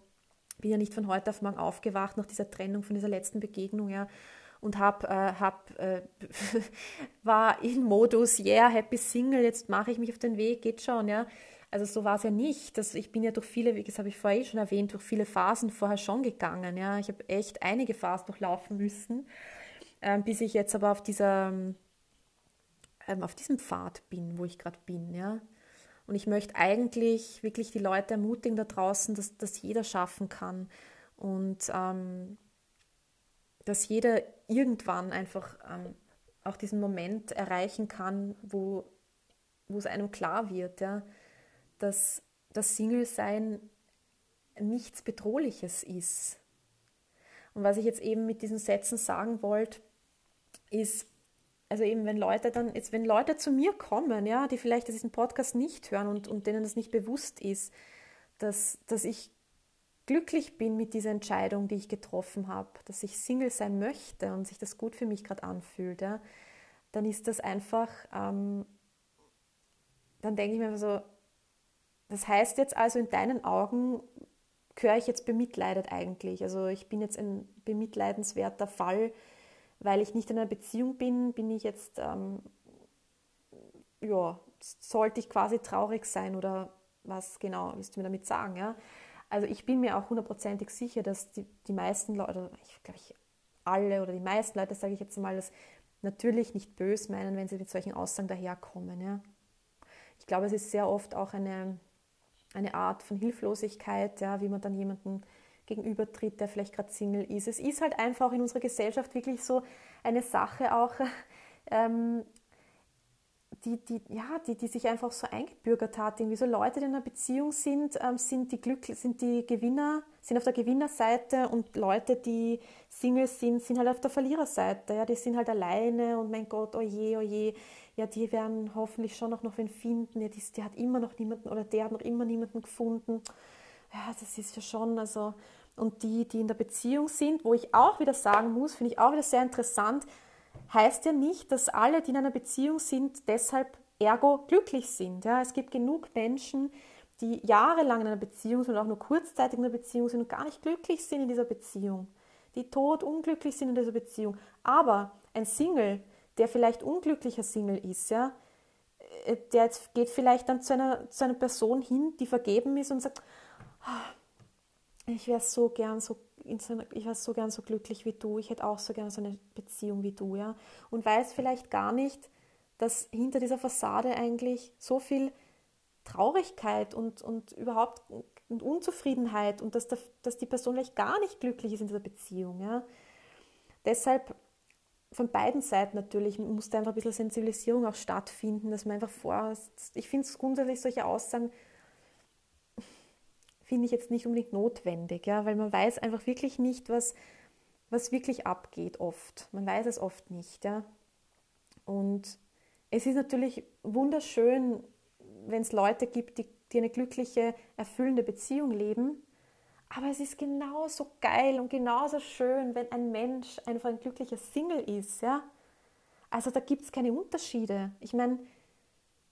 bin ja nicht von heute auf morgen aufgewacht nach dieser Trennung, von dieser letzten Begegnung, ja, und hab, äh, hab, äh, war in Modus, yeah, happy single, jetzt mache ich mich auf den Weg, geht schon, ja. Also so war es ja nicht. Das, ich bin ja durch viele, wie das habe ich vorher eh schon erwähnt, durch viele Phasen vorher schon gegangen. Ja. Ich habe echt einige Phasen durchlaufen müssen, ähm, bis ich jetzt aber auf dieser ähm, auf diesem Pfad bin, wo ich gerade bin. Ja. Und ich möchte eigentlich wirklich die Leute ermutigen da draußen, dass das jeder schaffen kann. Und ähm, dass jeder irgendwann einfach ähm, auch diesen Moment erreichen kann, wo, wo es einem klar wird, ja, dass das Single-Sein nichts Bedrohliches ist. Und was ich jetzt eben mit diesen Sätzen sagen wollte, ist, also eben wenn Leute dann, jetzt wenn Leute zu mir kommen, ja, die vielleicht diesen Podcast nicht hören und, und denen das nicht bewusst ist, dass, dass ich glücklich bin mit dieser Entscheidung, die ich getroffen habe, dass ich Single sein möchte und sich das gut für mich gerade anfühlt, ja, dann ist das einfach, ähm, dann denke ich mir so, das heißt jetzt also in deinen Augen gehöre ich jetzt bemitleidet eigentlich. Also ich bin jetzt ein bemitleidenswerter Fall, weil ich nicht in einer Beziehung bin, bin ich jetzt, ähm, ja, sollte ich quasi traurig sein oder was genau willst du mir damit sagen, ja? Also ich bin mir auch hundertprozentig sicher, dass die, die meisten Leute, ich glaube ich alle oder die meisten Leute, sage ich jetzt mal, das natürlich nicht bös meinen, wenn sie mit solchen Aussagen daherkommen. Ja. Ich glaube, es ist sehr oft auch eine, eine Art von Hilflosigkeit, ja, wie man dann jemanden gegenübertritt, der vielleicht gerade Single ist. Es ist halt einfach in unserer Gesellschaft wirklich so eine Sache auch, ähm, die, die, ja, die, die sich einfach so eingebürgert hat. Irgendwie so Leute, die in einer Beziehung sind, ähm, sind, die Glück, sind die Gewinner, sind auf der Gewinnerseite und Leute, die Single sind, sind halt auf der Verliererseite. Ja, die sind halt alleine und mein Gott, oje, oje, ja, die werden hoffentlich schon noch, noch wen finden. Ja, die, die hat immer noch niemanden oder der hat noch immer niemanden gefunden. Ja, das ist ja schon, also, und die, die in der Beziehung sind, wo ich auch wieder sagen muss, finde ich auch wieder sehr interessant, heißt ja nicht, dass alle, die in einer Beziehung sind, deshalb ergo glücklich sind. Ja, es gibt genug Menschen, die jahrelang in einer Beziehung sind und auch nur kurzzeitig in einer Beziehung sind und gar nicht glücklich sind in dieser Beziehung, die tot unglücklich sind in dieser Beziehung. Aber ein Single, der vielleicht unglücklicher Single ist, ja, äh, der geht vielleicht dann zu einer, zu einer Person hin, die vergeben ist und sagt, oh, ich wäre so gern so, ich war so gern so glücklich wie du, ich hätte auch so gern so eine Beziehung wie du, ja. Und weiß vielleicht gar nicht, dass hinter dieser Fassade eigentlich so viel Traurigkeit und, und überhaupt und Unzufriedenheit und dass, der, dass die Person vielleicht gar nicht glücklich ist in dieser Beziehung. Ja. Deshalb von beiden Seiten natürlich muss da einfach ein bisschen Sensibilisierung auch stattfinden, dass man einfach vor, ich finde es grundsätzlich solche Aussagen finde ich jetzt nicht unbedingt notwendig, ja, weil man weiß einfach wirklich nicht, was, was wirklich abgeht oft. Man weiß es oft nicht, ja. Und es ist natürlich wunderschön, wenn es Leute gibt, die, die eine glückliche, erfüllende Beziehung leben. Aber es ist genauso geil und genauso schön, wenn ein Mensch einfach ein glücklicher Single ist, ja. Also da gibt es keine Unterschiede. Ich meine,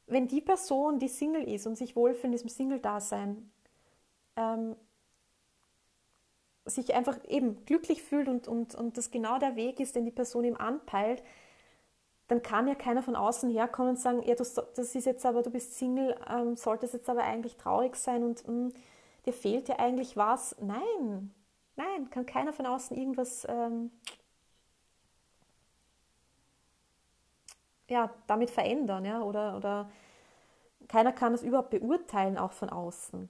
wenn die Person, die Single ist und sich wohlfühlt in diesem Single-Dasein, ähm, sich einfach eben glücklich fühlt und, und, und das genau der Weg ist, den die Person ihm anpeilt, dann kann ja keiner von außen herkommen und sagen, ja, das, das ist jetzt aber, du bist Single, ähm, solltest jetzt aber eigentlich traurig sein und mh, hm, dir fehlt ja eigentlich was. Nein, nein, kann keiner von außen irgendwas ähm, ja, damit verändern, ja, oder, oder keiner kann das überhaupt beurteilen, auch von außen.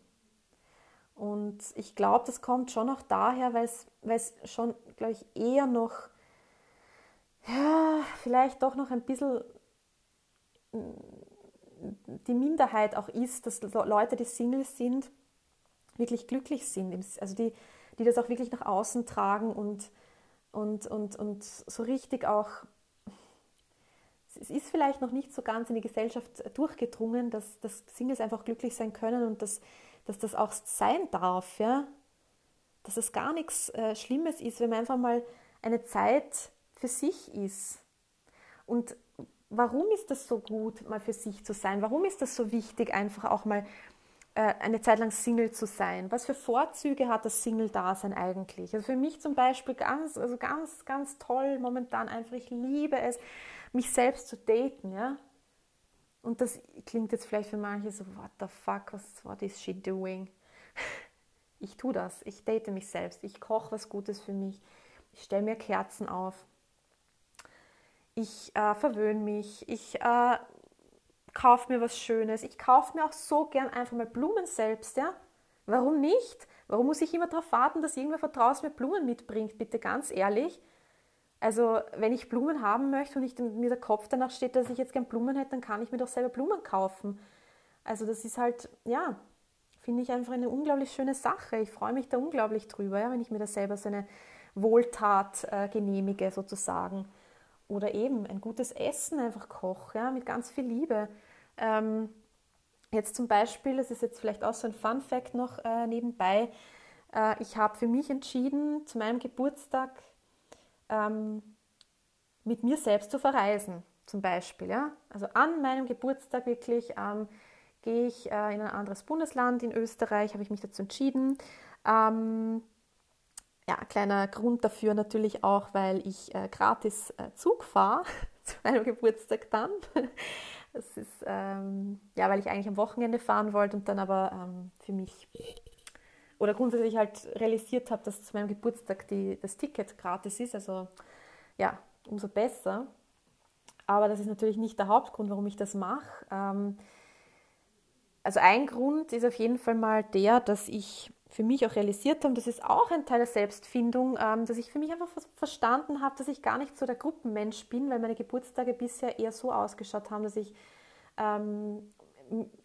Und ich glaube, das kommt schon auch daher, weil es schon, glaube ich, eher noch, ja, vielleicht doch noch ein bisschen mm, die Minderheit auch ist, dass Leute, die Singles sind, wirklich glücklich sind. Also die, die das auch wirklich nach außen tragen und, und, und, und so richtig auch, es ist vielleicht noch nicht so ganz in die Gesellschaft durchgedrungen, dass, dass Singles einfach glücklich sein können und dass dass das auch sein darf, ja? dass es gar nichts äh, Schlimmes ist, wenn man einfach mal eine Zeit für sich ist. Und warum ist das so gut, mal für sich zu sein? Warum ist das so wichtig, einfach auch mal äh, eine Zeit lang Single zu sein? Was für Vorzüge hat das Single-Dasein eigentlich? Also für mich zum Beispiel ganz, also ganz, ganz toll momentan einfach. Ich liebe es, mich selbst zu daten, ja. Und das klingt jetzt vielleicht für manche so, what the fuck, was, what is she doing? Ich tue das, ich date mich selbst, ich koche was Gutes für mich, ich stelle mir Kerzen auf, ich äh, verwöhne mich, ich äh, kaufe mir was Schönes, ich kaufe mir auch so gern einfach mal Blumen selbst, ja? Warum nicht? Warum muss ich immer darauf warten, dass irgendwer von draußen mir Blumen mitbringt, bitte ganz ehrlich? Also wenn ich Blumen haben möchte und ich, mir der Kopf danach steht, dass ich jetzt gern Blumen hätte, dann kann ich mir doch selber Blumen kaufen. Also das ist halt, ja, finde ich einfach eine unglaublich schöne Sache. Ich freue mich da unglaublich drüber, ja, wenn ich mir da selber so eine Wohltat äh, genehmige sozusagen. Oder eben ein gutes Essen einfach koche, ja, mit ganz viel Liebe. Ähm, jetzt zum Beispiel, das ist jetzt vielleicht auch so ein Fun Fact noch äh, nebenbei, äh, ich habe für mich entschieden, zu meinem Geburtstag ähm, mit mir selbst zu verreisen, zum Beispiel. Ja? Also an meinem Geburtstag wirklich ähm, gehe ich äh, in ein anderes Bundesland in Österreich, habe ich mich dazu entschieden. Ähm, ja, kleiner Grund dafür natürlich auch, weil ich äh, gratis äh, Zug fahre zu meinem Geburtstag dann. Das ist, ähm, ja, weil ich eigentlich am Wochenende fahren wollte und dann aber ähm, für mich oder grundsätzlich halt realisiert habe, dass zu meinem Geburtstag die, das Ticket gratis ist. Also ja, umso besser. Aber das ist natürlich nicht der Hauptgrund, warum ich das mache. Ähm, also ein Grund ist auf jeden Fall mal der, dass ich für mich auch realisiert habe, das ist auch ein Teil der Selbstfindung, ähm, dass ich für mich einfach verstanden habe, dass ich gar nicht so der Gruppenmensch bin, weil meine Geburtstage bisher eher so ausgeschaut haben, dass ich ähm,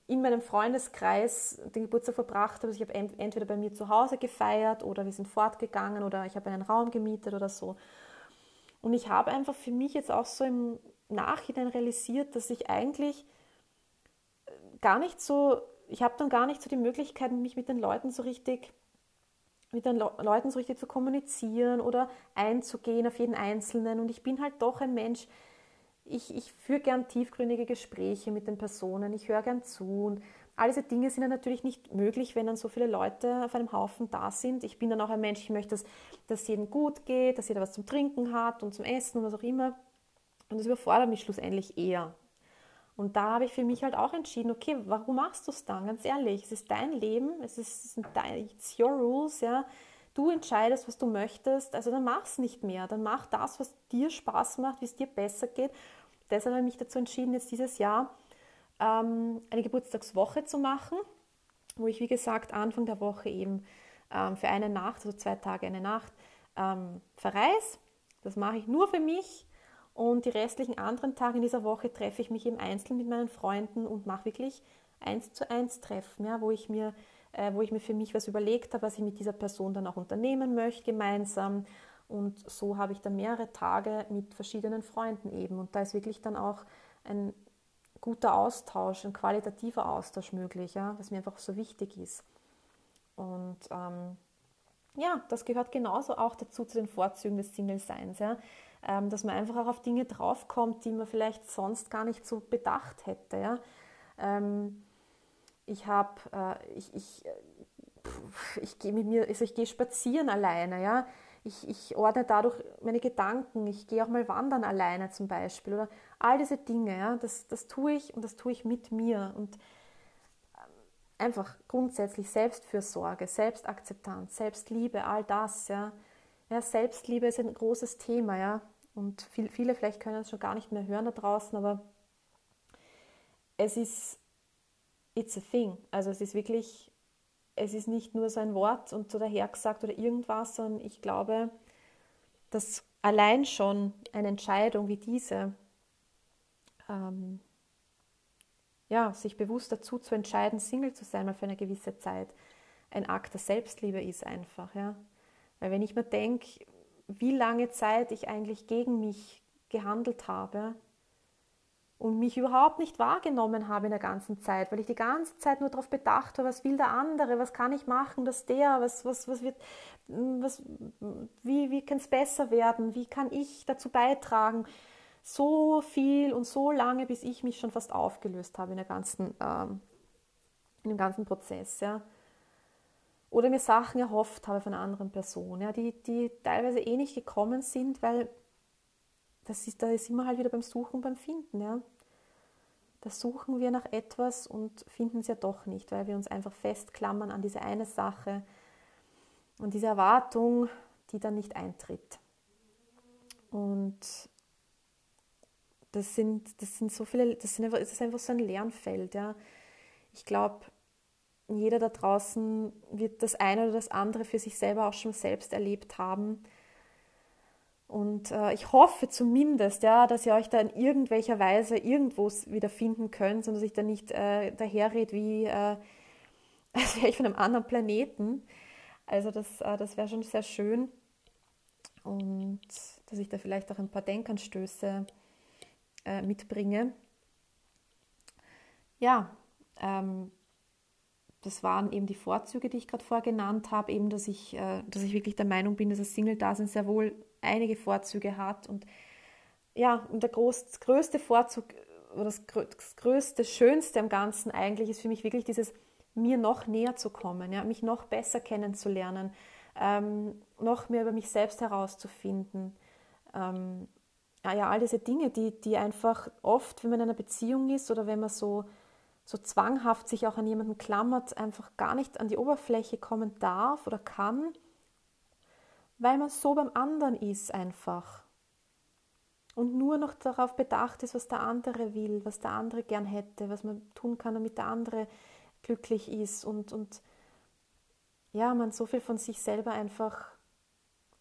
in meinem Freundeskreis den Geburtstag verbracht habe. Also ich habe entweder bei mir zu Hause gefeiert oder wir sind fortgegangen oder ich habe einen Raum gemietet oder so. Und ich habe einfach für mich jetzt auch so im Nachhinein realisiert, dass ich eigentlich äh, gar nicht so, ich habe dann gar nicht so die Möglichkeit, mich mit den Leuten so richtig, mit den Le Leuten so richtig zu kommunizieren oder einzugehen auf jeden Einzelnen. Und ich bin halt doch ein Mensch, ich, ich führe gern tiefgründige Gespräche mit den Personen, ich höre gern zu. Und all diese Dinge sind dann natürlich nicht möglich, wenn dann so viele Leute auf einem Haufen da sind. Ich bin dann auch ein Mensch, ich möchte, dass, dass jedem gut geht, dass jeder was zum Trinken hat und zum Essen und was auch immer. Und das überfordert mich schlussendlich eher. Und da habe ich für mich halt auch entschieden, okay, warum machst du es dann? Ganz ehrlich, es ist dein Leben, es ist dein, it's your rules, ja. Du entscheidest, was du möchtest, also dann mach es nicht mehr. Dann mach das, was dir Spaß macht, wie es dir besser geht deshalb habe ich mich dazu entschieden, jetzt dieses Jahr ähm, eine Geburtstagswoche zu machen, wo ich, wie gesagt, Anfang der Woche eben ähm, für eine Nacht, also zwei Tage, eine Nacht, ähm, verreise. Das mache ich nur für mich und die restlichen anderen Tage in dieser Woche treffe ich mich eben einzeln mit meinen Freunden und mache wirklich eins zu eins Treffen, ja, wo ich mir äh, wo ich mir für mich was überlegt habe, was ich mit dieser Person dann auch unternehmen möchte gemeinsam und so habe ich dann mehrere Tage mit verschiedenen Freunden eben. Und da ist wirklich dann auch ein guter Austausch, ein qualitativer Austausch möglich, ja, was mir einfach so wichtig ist. Und ähm, ja, das gehört genauso auch dazu zu den Vorzügen des Single-Seins, ja, ähm, dass man einfach auch auf Dinge draufkommt, die man vielleicht sonst gar nicht so bedacht hätte. Ja. Ähm, ich habe, äh, ich, ich, ich gehe mit mir, also ich gehe spazieren alleine, ja ich, ich ordne dadurch meine Gedanken, ich gehe auch mal wandern alleine zum Beispiel oder all diese Dinge, ja, das, das tue ich und das tue ich mit mir und ähm, einfach grundsätzlich Selbstfürsorge, Selbstakzeptanz, Selbstliebe, all das, ja. ja Selbstliebe ist ein großes Thema, ja, und viel, viele vielleicht können es schon gar nicht mehr hören da draußen, aber es ist, it's a thing, also es ist wirklich es ist nicht nur so ein Wort und so dahergesagt oder irgendwas, sondern ich glaube, dass allein schon eine Entscheidung wie diese, ähm, ja, sich bewusst dazu zu entscheiden, Single zu sein, mal für eine gewisse Zeit, ein Akt der Selbstliebe ist einfach, ja. Weil wenn ich mir denke, wie lange Zeit ich eigentlich gegen mich gehandelt habe, und mich überhaupt nicht wahrgenommen habe in der ganzen Zeit, weil ich die ganze Zeit nur darauf bedacht war, was will der andere, was kann ich machen, dass der, was, was, was wird, was, wie, wie kann es besser werden, wie kann ich dazu beitragen, so viel und so lange, bis ich mich schon fast aufgelöst habe in, der ganzen, ähm, in dem ganzen Prozess. Ja. Oder mir Sachen erhofft habe von anderen Personen, ja, die, die teilweise eh nicht gekommen sind, weil das ist, da sind wir halt wieder beim Suchen, beim Finden. Ja. Da suchen wir nach etwas und finden es ja doch nicht, weil wir uns einfach festklammern an diese eine Sache und diese Erwartung, die dann nicht eintritt. Und das sind, das sind so viele, das, sind einfach, das ist einfach so ein Lernfeld. Ja. Ich glaube, jeder da draußen wird das eine oder das andere für sich selber auch schon selbst erlebt haben Und äh, ich hoffe zumindest, ja, dass ihr euch da in irgendwelcher Weise irgendwo wiederfinden könnt und dass ich da nicht äh, daherrede wie, äh, als wäre ich von einem anderen Planeten. Also das, äh, das wäre schon sehr schön. Und dass ich da vielleicht auch ein paar Denkanstöße äh, mitbringe. Ja, ähm, das waren eben die Vorzüge, die ich gerade vorher genannt habe, eben, dass ich, äh, dass ich wirklich der Meinung bin, dass das Single-Dasein sehr wohl einige Vorzüge hat. Und ja, und der groß, größte Vorzug oder das, das größte, schönste am Ganzen eigentlich ist für mich wirklich dieses, mir noch näher zu kommen, ja, mich noch besser kennenzulernen, ähm, noch mehr über mich selbst herauszufinden. Ähm, ja, all diese Dinge, die, die einfach oft, wenn man in einer Beziehung ist oder wenn man so so zwanghaft sich auch an jemanden klammert, einfach gar nicht an die Oberfläche kommen darf oder kann, weil man so beim anderen ist einfach. Und nur noch darauf bedacht ist, was der andere will, was der andere gern hätte, was man tun kann, damit der andere glücklich ist und, und ja, man so viel von sich selber einfach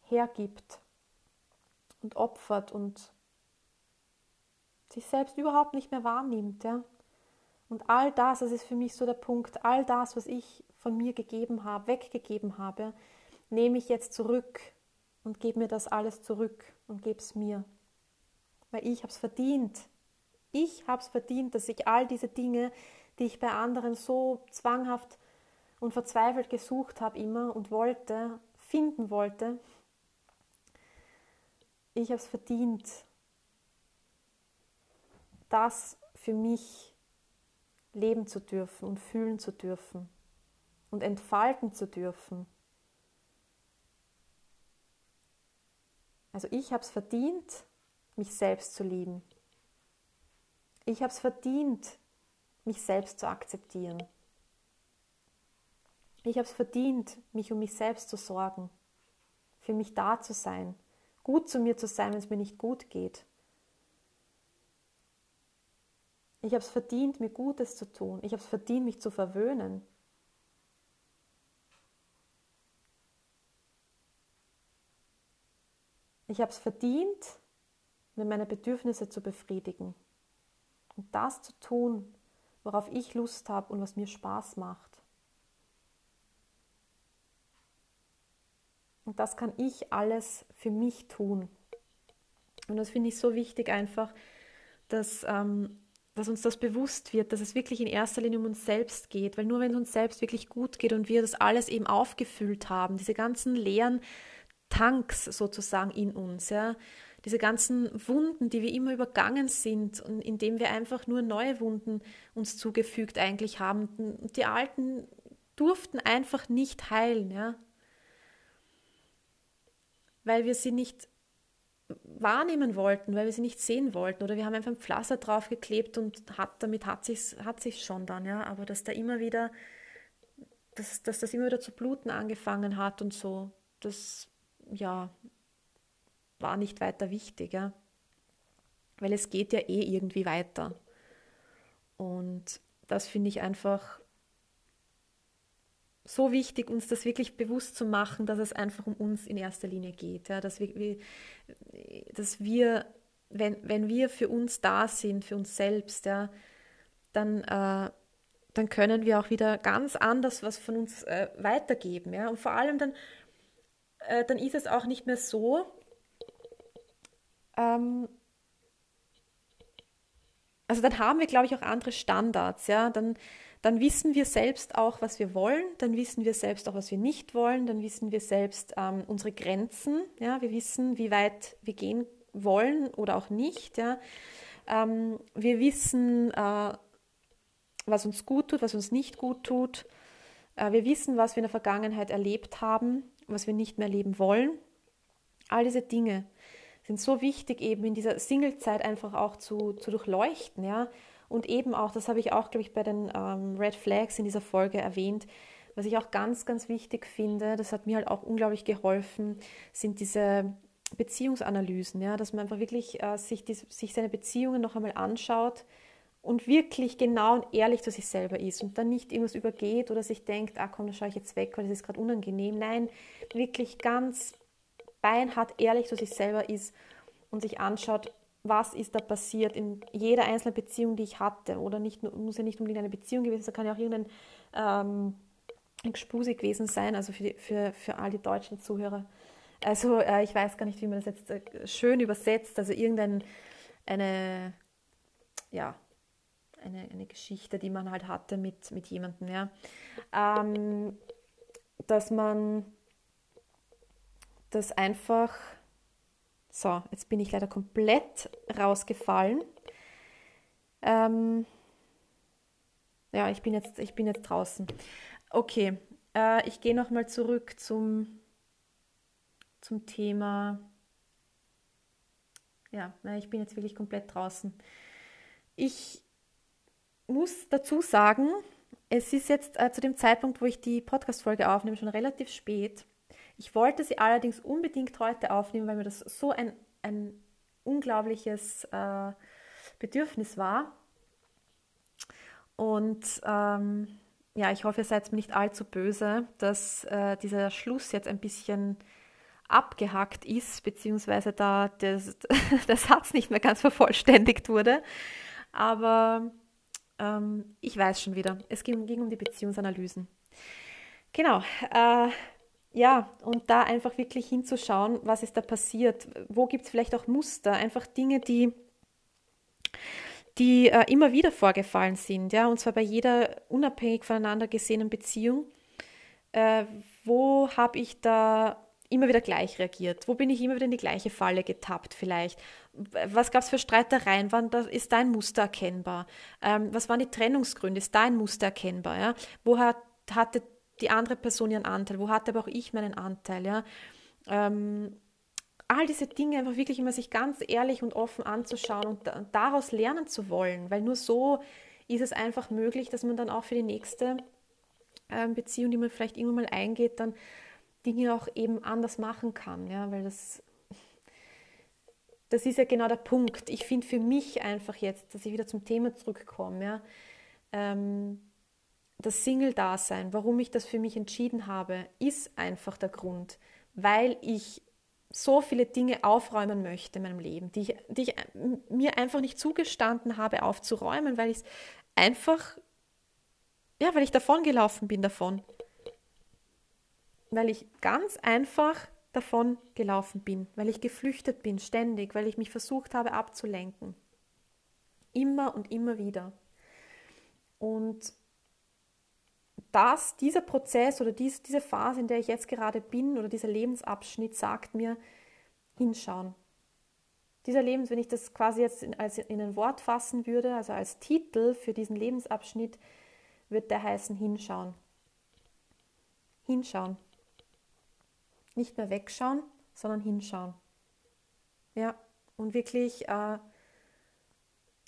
hergibt und opfert und sich selbst überhaupt nicht mehr wahrnimmt, ja. Und all das, das ist für mich so der Punkt, all das, was ich von mir gegeben habe, weggegeben habe, nehme ich jetzt zurück und gebe mir das alles zurück und gebe es mir. Weil ich habe es verdient. Ich habe es verdient, dass ich all diese Dinge, die ich bei anderen so zwanghaft und verzweifelt gesucht habe immer und wollte, finden wollte, ich habe es verdient, das für mich leben zu dürfen und fühlen zu dürfen und entfalten zu dürfen. Also ich habe es verdient, mich selbst zu lieben. Ich habe es verdient, mich selbst zu akzeptieren. Ich habe es verdient, mich um mich selbst zu sorgen, für mich da zu sein, gut zu mir zu sein, wenn es mir nicht gut geht. Ich habe es verdient, mir Gutes zu tun. Ich habe es verdient, mich zu verwöhnen. Ich habe es verdient, mir meine Bedürfnisse zu befriedigen und das zu tun, worauf ich Lust habe und was mir Spaß macht. Und das kann ich alles für mich tun. Und das finde ich so wichtig einfach, dass ähm, dass uns das bewusst wird, dass es wirklich in erster Linie um uns selbst geht, weil nur wenn es uns selbst wirklich gut geht und wir das alles eben aufgefüllt haben, diese ganzen leeren Tanks sozusagen in uns, ja, diese ganzen Wunden, die wir immer übergangen sind und indem wir einfach nur neue Wunden uns zugefügt eigentlich haben, die alten durften einfach nicht heilen, ja, weil wir sie nicht wahrnehmen wollten, weil wir sie nicht sehen wollten. Oder wir haben einfach ein Pflaster draufgeklebt und hat, damit hat sich hat sich's schon dann, ja, aber dass da immer wieder, dass, dass das immer wieder zu bluten angefangen hat und so, das, ja, war nicht weiter wichtig, ja, weil es geht ja eh irgendwie weiter. Und das finde ich einfach so wichtig, uns das wirklich bewusst zu machen, dass es einfach um uns in erster Linie geht. Ja, dass wir, dass wir wenn, wenn wir für uns da sind, für uns selbst, ja, dann, äh, dann können wir auch wieder ganz anders was von uns äh, weitergeben. Ja? Und vor allem dann, äh, dann ist es auch nicht mehr so, ähm, also dann haben wir, glaube ich, auch andere Standards. Ja? Dann, dann wissen wir selbst auch, was wir wollen, dann wissen wir selbst auch, was wir nicht wollen, dann wissen wir selbst ähm, unsere Grenzen, ja, wir wissen, wie weit wir gehen wollen oder auch nicht, ja. Ähm, wir wissen, äh, was uns gut tut, was uns nicht gut tut. Äh, wir wissen, was wir in der Vergangenheit erlebt haben, was wir nicht mehr erleben wollen. All diese Dinge sind so wichtig, eben in dieser Singlezeit einfach auch zu, zu durchleuchten, ja und eben auch, das habe ich auch, glaube ich, bei den ähm, Red Flags in dieser Folge erwähnt, was ich auch ganz, ganz wichtig finde, das hat mir halt auch unglaublich geholfen, sind diese Beziehungsanalysen, ja, dass man einfach wirklich äh, sich, die, sich seine Beziehungen noch einmal anschaut und wirklich genau und ehrlich zu sich selber ist und dann nicht irgendwas übergeht oder sich denkt, ah komm, da schaue ich jetzt weg, weil das ist gerade unangenehm. Nein, wirklich ganz beinhart ehrlich zu sich selber ist und sich anschaut, was ist da passiert in jeder einzelnen Beziehung, die ich hatte. Oder nicht, muss ja nicht unbedingt eine Beziehung gewesen sein, kann ja auch irgendein ähm, Gespuse gewesen sein, also für, die, für, für all die deutschen Zuhörer. Also äh, ich weiß gar nicht, wie man das jetzt äh, schön übersetzt, also irgendeine eine, ja, eine, eine Geschichte, die man halt hatte mit, mit jemandem, ja. Ähm, dass man das einfach so, jetzt bin ich leider komplett rausgefallen. Ähm, ja, ich bin jetzt, ich bin jetzt draußen. Okay, äh, ich gehe nochmal zurück zum, zum Thema. Ja, ich bin jetzt wirklich komplett draußen. Ich muss dazu sagen, es ist jetzt äh, zu dem Zeitpunkt, wo ich die Podcast-Folge aufnehme, schon relativ spät. Ich wollte sie allerdings unbedingt heute aufnehmen, weil mir das so ein, ein unglaubliches äh, Bedürfnis war. Und ähm, ja, ich hoffe, ihr seid mir nicht allzu böse, dass äh, dieser Schluss jetzt ein bisschen abgehackt ist, beziehungsweise da das, der Satz nicht mehr ganz vervollständigt wurde. Aber ähm, ich weiß schon wieder, es ging, ging um die Beziehungsanalysen. Genau. Äh, ja, und da einfach wirklich hinzuschauen, was ist da passiert, wo gibt es vielleicht auch Muster, einfach Dinge, die, die äh, immer wieder vorgefallen sind, ja, und zwar bei jeder unabhängig voneinander gesehenen Beziehung. Äh, wo habe ich da immer wieder gleich reagiert? Wo bin ich immer wieder in die gleiche Falle getappt vielleicht? Was gab es für Streitereien? Wann da, ist da ein Muster erkennbar? Ähm, was waren die Trennungsgründe? Ist da ein Muster erkennbar? Ja? Wo hat, hatte die andere Person ihren Anteil, wo hatte aber auch ich meinen Anteil, ja. Ähm, all diese Dinge einfach wirklich immer sich ganz ehrlich und offen anzuschauen und, daraus lernen zu wollen, weil nur so ist es einfach möglich, dass man dann auch für die nächste ähm, Beziehung, die man vielleicht irgendwann mal eingeht, dann Dinge auch eben anders machen kann, ja, weil das das ist ja genau der Punkt. Ich finde für mich einfach jetzt, dass ich wieder zum Thema zurückkomme, ja, ähm, das Single-Dasein, warum ich das für mich entschieden habe, ist einfach der Grund, weil ich so viele Dinge aufräumen möchte in meinem Leben, die ich, die ich mir einfach nicht zugestanden habe aufzuräumen, weil ich es einfach, ja, weil ich davon gelaufen bin davon. Weil ich ganz einfach davon gelaufen bin, weil ich geflüchtet bin ständig, weil ich mich versucht habe abzulenken. Immer und immer wieder. Und das, dieser Prozess oder dies, diese Phase, in der ich jetzt gerade bin oder dieser Lebensabschnitt sagt mir, hinschauen. Dieser Lebens, wenn ich das quasi jetzt in, als in ein Wort fassen würde, also als Titel für diesen Lebensabschnitt, wird der heißen hinschauen. Hinschauen. Nicht mehr wegschauen, sondern hinschauen. Ja, und wirklich äh,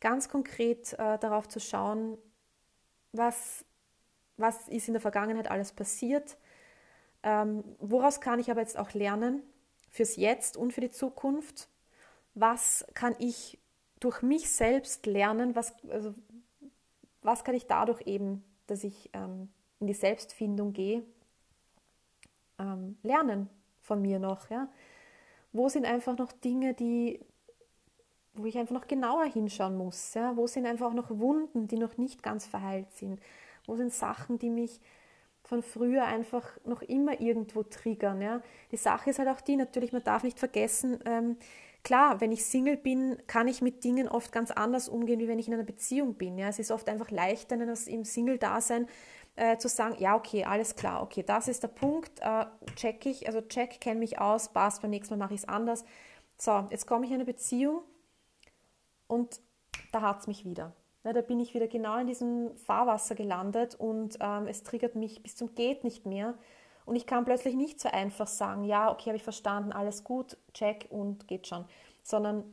ganz konkret äh, darauf zu schauen, was was ist in der Vergangenheit alles passiert, ähm, woraus kann ich aber jetzt auch lernen fürs Jetzt und für die Zukunft, was kann ich durch mich selbst lernen, was, also, was kann ich dadurch eben, dass ich ähm, in die Selbstfindung gehe, ähm, lernen von mir noch, ja. Wo sind einfach noch Dinge, die, wo ich einfach noch genauer hinschauen muss, ja? Wo sind einfach noch Wunden, die noch nicht ganz verheilt sind? Wo sind Sachen, die mich von früher einfach noch immer irgendwo triggern? Ja? Die Sache ist halt auch die, natürlich, man darf nicht vergessen, ähm, klar, wenn ich Single bin, kann ich mit Dingen oft ganz anders umgehen, wie wenn ich in einer Beziehung bin. Ja? Es ist oft einfach leichter, im Single-Dasein äh, zu sagen, ja, okay, alles klar, okay, das ist der Punkt, äh, check ich, also check, kenne mich aus, passt, beim nächsten Mal mache ich es anders. So, jetzt komme ich in eine Beziehung und da hat es mich wieder. Ja, da bin ich wieder genau in diesem Fahrwasser gelandet und ähm, es triggert mich bis zum Geht nicht mehr. Und ich kann plötzlich nicht so einfach sagen, ja, okay, habe ich verstanden, alles gut, check und geht schon. Sondern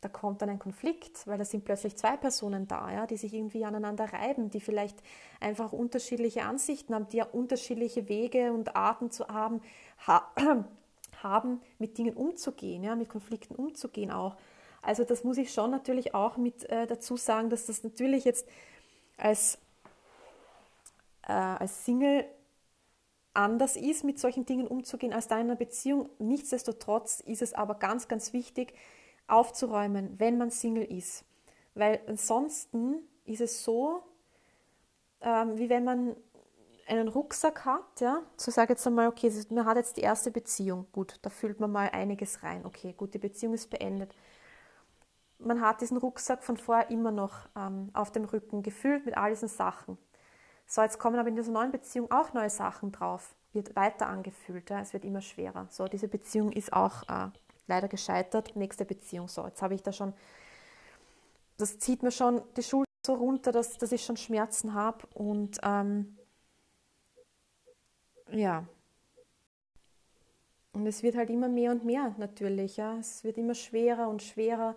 da kommt dann ein Konflikt, weil da sind plötzlich zwei Personen da, ja, die sich irgendwie aneinander reiben, die vielleicht einfach unterschiedliche Ansichten haben, die ja unterschiedliche Wege und Arten zu haben, ha haben mit Dingen umzugehen, ja, mit Konflikten umzugehen auch. Also das muss ich schon natürlich auch mit äh, dazu sagen, dass das natürlich jetzt als, äh, als Single anders ist, mit solchen Dingen umzugehen als da in einer Beziehung. Nichtsdestotrotz ist es aber ganz, ganz wichtig, aufzuräumen, wenn man Single ist. Weil ansonsten ist es so, ähm, wie wenn man einen Rucksack hat, ja, so sage jetzt einmal, okay, man hat jetzt die erste Beziehung, gut, da füllt man mal einiges rein, okay, gut, die Beziehung ist beendet. Man hat diesen Rucksack von vorher immer noch ähm, auf dem Rücken gefüllt mit all diesen Sachen. So, jetzt kommen aber in dieser neuen Beziehung auch neue Sachen drauf, wird weiter angefüllt, ja, es wird immer schwerer. So, diese Beziehung ist auch äh, leider gescheitert. Nächste Beziehung, so, jetzt habe ich da schon, das zieht mir schon die Schulter so runter, dass, dass ich schon Schmerzen habe und ähm, ja. Und es wird halt immer mehr und mehr natürlich, ja. Es wird immer schwerer und schwerer,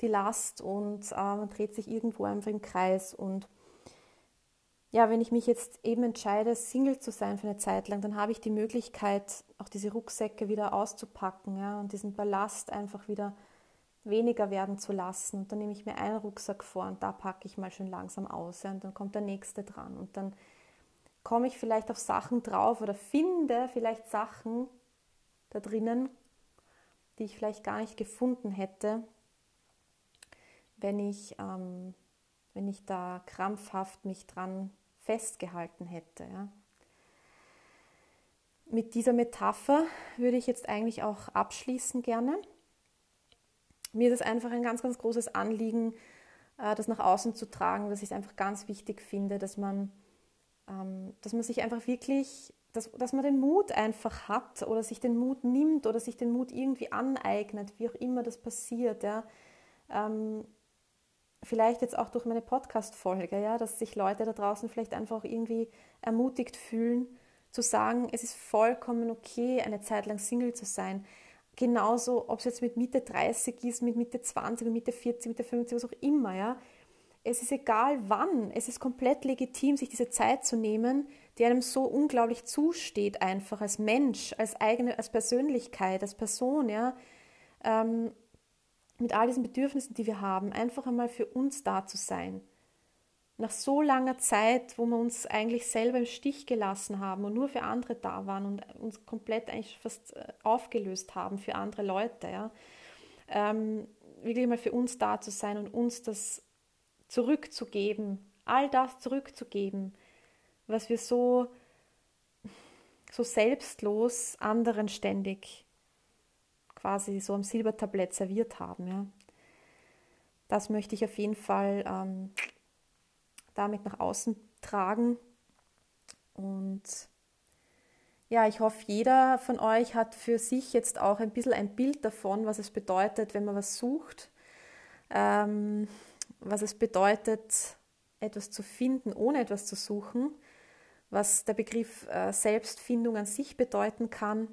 die Last und äh, man dreht sich irgendwo einfach im Kreis und ja, wenn ich mich jetzt eben entscheide, Single zu sein für eine Zeit lang, dann habe ich die Möglichkeit, auch diese Rucksäcke wieder auszupacken ja, und diesen Ballast einfach wieder weniger werden zu lassen. Und dann nehme ich mir einen Rucksack vor und da packe ich mal schön langsam aus. Ja, und dann kommt der nächste dran. Und dann komme ich vielleicht auf Sachen drauf oder finde vielleicht Sachen da drinnen, die ich vielleicht gar nicht gefunden hätte, wenn ich, ähm, wenn ich da krampfhaft mich dran festgehalten hätte. Ja. Mit dieser Metapher würde ich jetzt eigentlich auch abschließen gerne. Mir ist es einfach ein ganz, ganz großes Anliegen, äh, das nach außen zu tragen, dass ich es einfach ganz wichtig finde, dass man, ähm, dass man sich einfach wirklich, dass, dass man den Mut einfach hat oder sich den Mut nimmt oder sich den Mut irgendwie aneignet, wie auch immer das passiert. Ja. Ähm, vielleicht jetzt auch durch meine Podcast-Folge, ja, dass sich Leute da draußen vielleicht einfach irgendwie ermutigt fühlen, zu sagen, es ist vollkommen okay, eine Zeit lang Single zu sein. Genauso, ob es jetzt mit Mitte 30 ist, mit Mitte 20, mit Mitte 40, Mitte 50, was auch immer, ja. Es ist egal wann, es ist komplett legitim, sich diese Zeit zu nehmen, die einem so unglaublich zusteht, einfach als Mensch, als eigene, als Persönlichkeit, als Person, ja. Ähm, mit all diesen Bedürfnissen, die wir haben, einfach einmal für uns da zu sein. Nach so langer Zeit, wo wir uns eigentlich selber im Stich gelassen haben und nur für andere da waren und uns komplett eigentlich fast äh, aufgelöst haben für andere Leute, ja, ähm, wirklich mal für uns da zu sein und uns das zurückzugeben, all das zurückzugeben, was wir so, so selbstlos anderen ständig quasi so am Silbertablett serviert haben. Ja. Das möchte ich auf jeden Fall ähm, damit nach außen tragen. Und ja, ich hoffe, jeder von euch hat für sich jetzt auch ein bisschen ein Bild davon, was es bedeutet, wenn man was sucht, ähm, was es bedeutet, etwas zu finden, ohne etwas zu suchen, was der Begriff äh, Selbstfindung an sich bedeuten kann.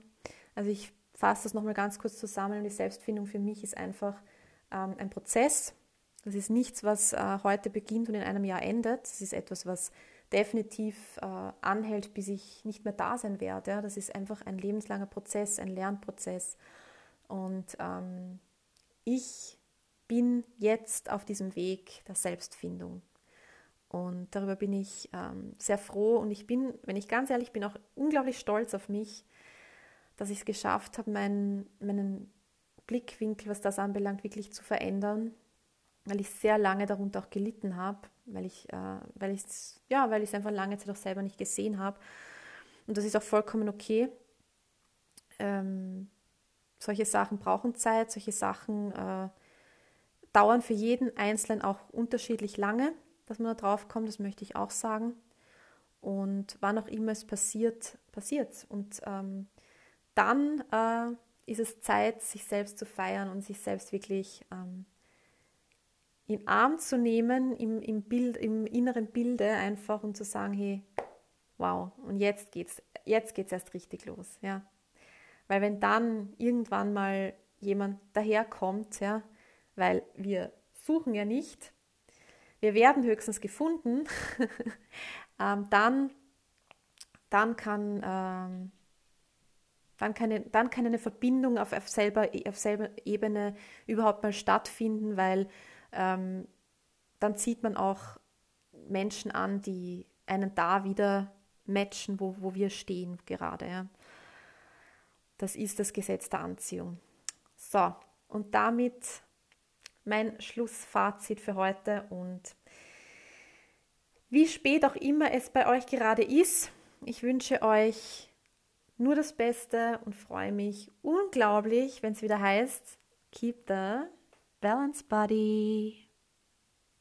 Also ich fasse das nochmal ganz kurz zusammen. Die Selbstfindung für mich ist einfach ähm, ein Prozess. Das ist nichts, was äh, heute beginnt und in einem Jahr endet. Das ist etwas, was definitiv äh, anhält, bis ich nicht mehr da sein werde. Ja? Das ist einfach ein lebenslanger Prozess, ein Lernprozess. Und ähm, ich bin jetzt auf diesem Weg der Selbstfindung. Und darüber bin ich ähm, sehr froh und ich bin, wenn ich ganz ehrlich bin, auch unglaublich stolz auf mich, dass ich es geschafft habe, meinen, meinen Blickwinkel, was das anbelangt, wirklich zu verändern, weil ich sehr lange darunter auch gelitten habe, weil ich äh, weil ich ja, weil ich es einfach lange Zeit auch selber nicht gesehen habe. Und das ist auch vollkommen okay. Ähm, solche Sachen brauchen Zeit, solche Sachen äh, dauern für jeden Einzelnen auch unterschiedlich lange, dass man da drauf kommt, das möchte ich auch sagen. Und wann auch immer es passiert, passiert Und ähm, dann äh, ist es Zeit, sich selbst zu feiern und sich selbst wirklich ähm, in Arm zu nehmen, im, im, Bild, im inneren Bilde einfach und zu sagen, hey, wow, und jetzt geht's, jetzt geht's erst richtig los, ja. Weil wenn dann irgendwann mal jemand daherkommt, ja, weil wir suchen ja nicht, wir werden höchstens gefunden, ähm, dann, dann kann ähm, dann kann, dann kann eine Verbindung auf, auf, selber, auf selber Ebene überhaupt mal stattfinden, weil ähm, dann zieht man auch Menschen an, die einen da wieder matchen, wo, wo wir stehen gerade. Ja. Das ist das Gesetz der Anziehung. So, und damit mein Schlussfazit für heute und wie spät auch immer es bei euch gerade ist, ich wünsche euch nur das Beste und freue mich unglaublich, wenn es wieder heißt, Keep the Balance Body.